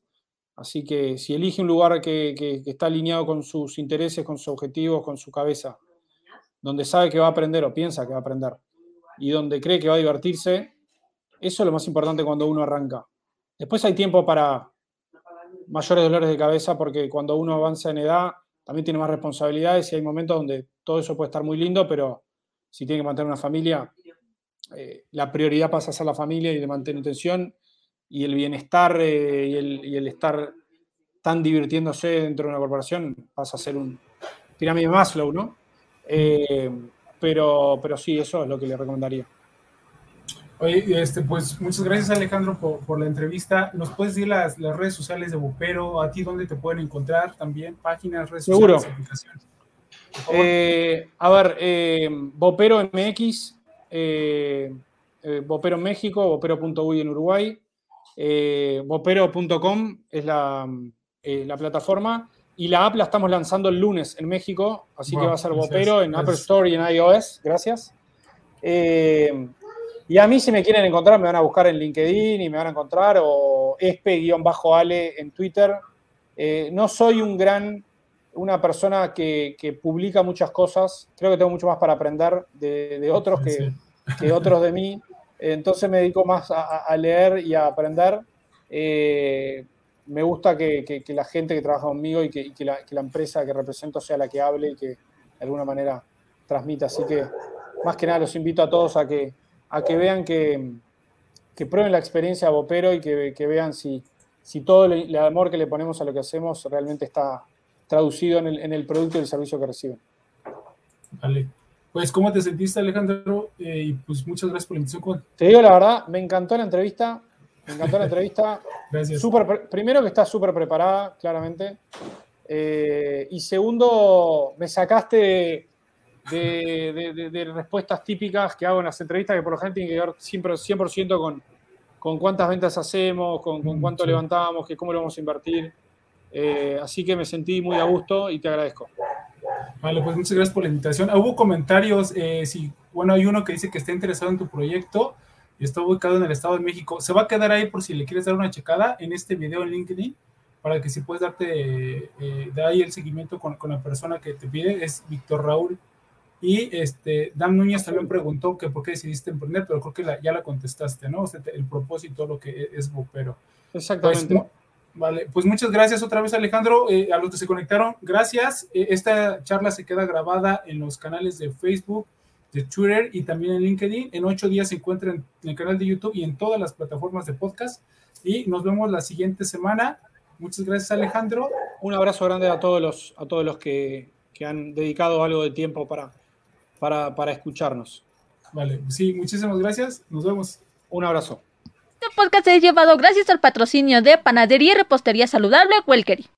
Así que si elige un lugar que, está alineado con sus intereses, con sus objetivos, con su cabeza, donde sabe que va a aprender o piensa que va a aprender, y donde cree que va a divertirse, eso es lo más importante cuando uno arranca. Después hay tiempo para mayores dolores de cabeza, porque cuando uno avanza en edad, también tiene más responsabilidades y hay momentos donde todo eso puede estar muy lindo, pero si tiene que mantener una familia, eh, la prioridad pasa a ser la familia y de mantener tensión y el bienestar eh, y, el, estar tan divirtiéndose dentro de una corporación pasa a ser un pirámide Maslow, ¿no? Eh, pero, pero sí, eso es lo que le recomendaría. Oye, este, pues muchas gracias Alejandro por, la entrevista. ¿Nos puedes decir las, redes sociales de Bopero? ¿A ti dónde te pueden encontrar también? Páginas, redes sociales, aplicaciones. Eh, a ver, eh, Bopero MX, eh, eh, Bopero México, Bopero.uy en Uruguay, Bopero.com es la, la, plataforma y la app la estamos lanzando el lunes en México, así que va a ser Bopero en Apple Store y en iOS. Gracias. Y a mí si me quieren encontrar, me van a buscar en LinkedIn y me van a encontrar, o espe-ale en Twitter. Eh, no soy un gran, una persona que, publica muchas cosas. Creo que tengo mucho más para aprender de, otros que, otros de mí. Entonces me dedico más a, leer y a aprender. Eh, me gusta que, la gente que trabaja conmigo y, que, la, la, empresa que represento sea la que hable y que de alguna manera transmita. Así que más que nada los invito a todos a que a que vean que, que prueben la experiencia Bopero y que, que vean si, si todo el, amor que le ponemos a lo que hacemos realmente está traducido en el, en el producto y el servicio que reciben. Vale. Pues, ¿cómo te sentiste, Alejandro? Eh, y pues, muchas gracias por la invitación. Te digo la verdad, me encantó la entrevista. Me encantó la entrevista. gracias. primero, que está súper preparada, claramente. Eh, y segundo, me sacaste de, respuestas típicas que hago en las entrevistas, que por lo general tienen que ver siempre 100% con, con cuántas ventas hacemos, con, con cuánto levantamos, que cómo lo vamos a invertir. Eh, así que me sentí muy a gusto y te agradezco. Vale, pues muchas gracias por la invitación. Hubo comentarios, eh, si, bueno, hay uno que dice que está interesado en tu proyecto y está ubicado en el Estado de México. Se va a quedar ahí por si le quieres dar una checada en este video en LinkedIn para que si puedes darte eh, de ahí el seguimiento con, con, la persona que te pide, es Víctor Raúl y este, Dan Núñez también preguntó que por qué decidiste emprender, pero creo que ya la contestaste, ¿no? O sea, el propósito, lo que es Bopero. Exactamente. Pues, vale, pues muchas gracias otra vez, Alejandro. Eh, a los que se conectaron, gracias. Eh, esta charla se queda grabada en los canales de Facebook, de Twitter y también en LinkedIn. En ocho días se encuentra en el canal de YouTube y en todas las plataformas de podcast. Y nos vemos la siguiente semana. Muchas gracias, Alejandro. Un abrazo grande a todos los, a todos los que, que han dedicado algo de tiempo para para, para escucharnos. Vale, sí, muchísimas gracias. Nos vemos. Un abrazo. Este podcast es llevado gracias al patrocinio de Panadería y Repostería Saludable Welkery.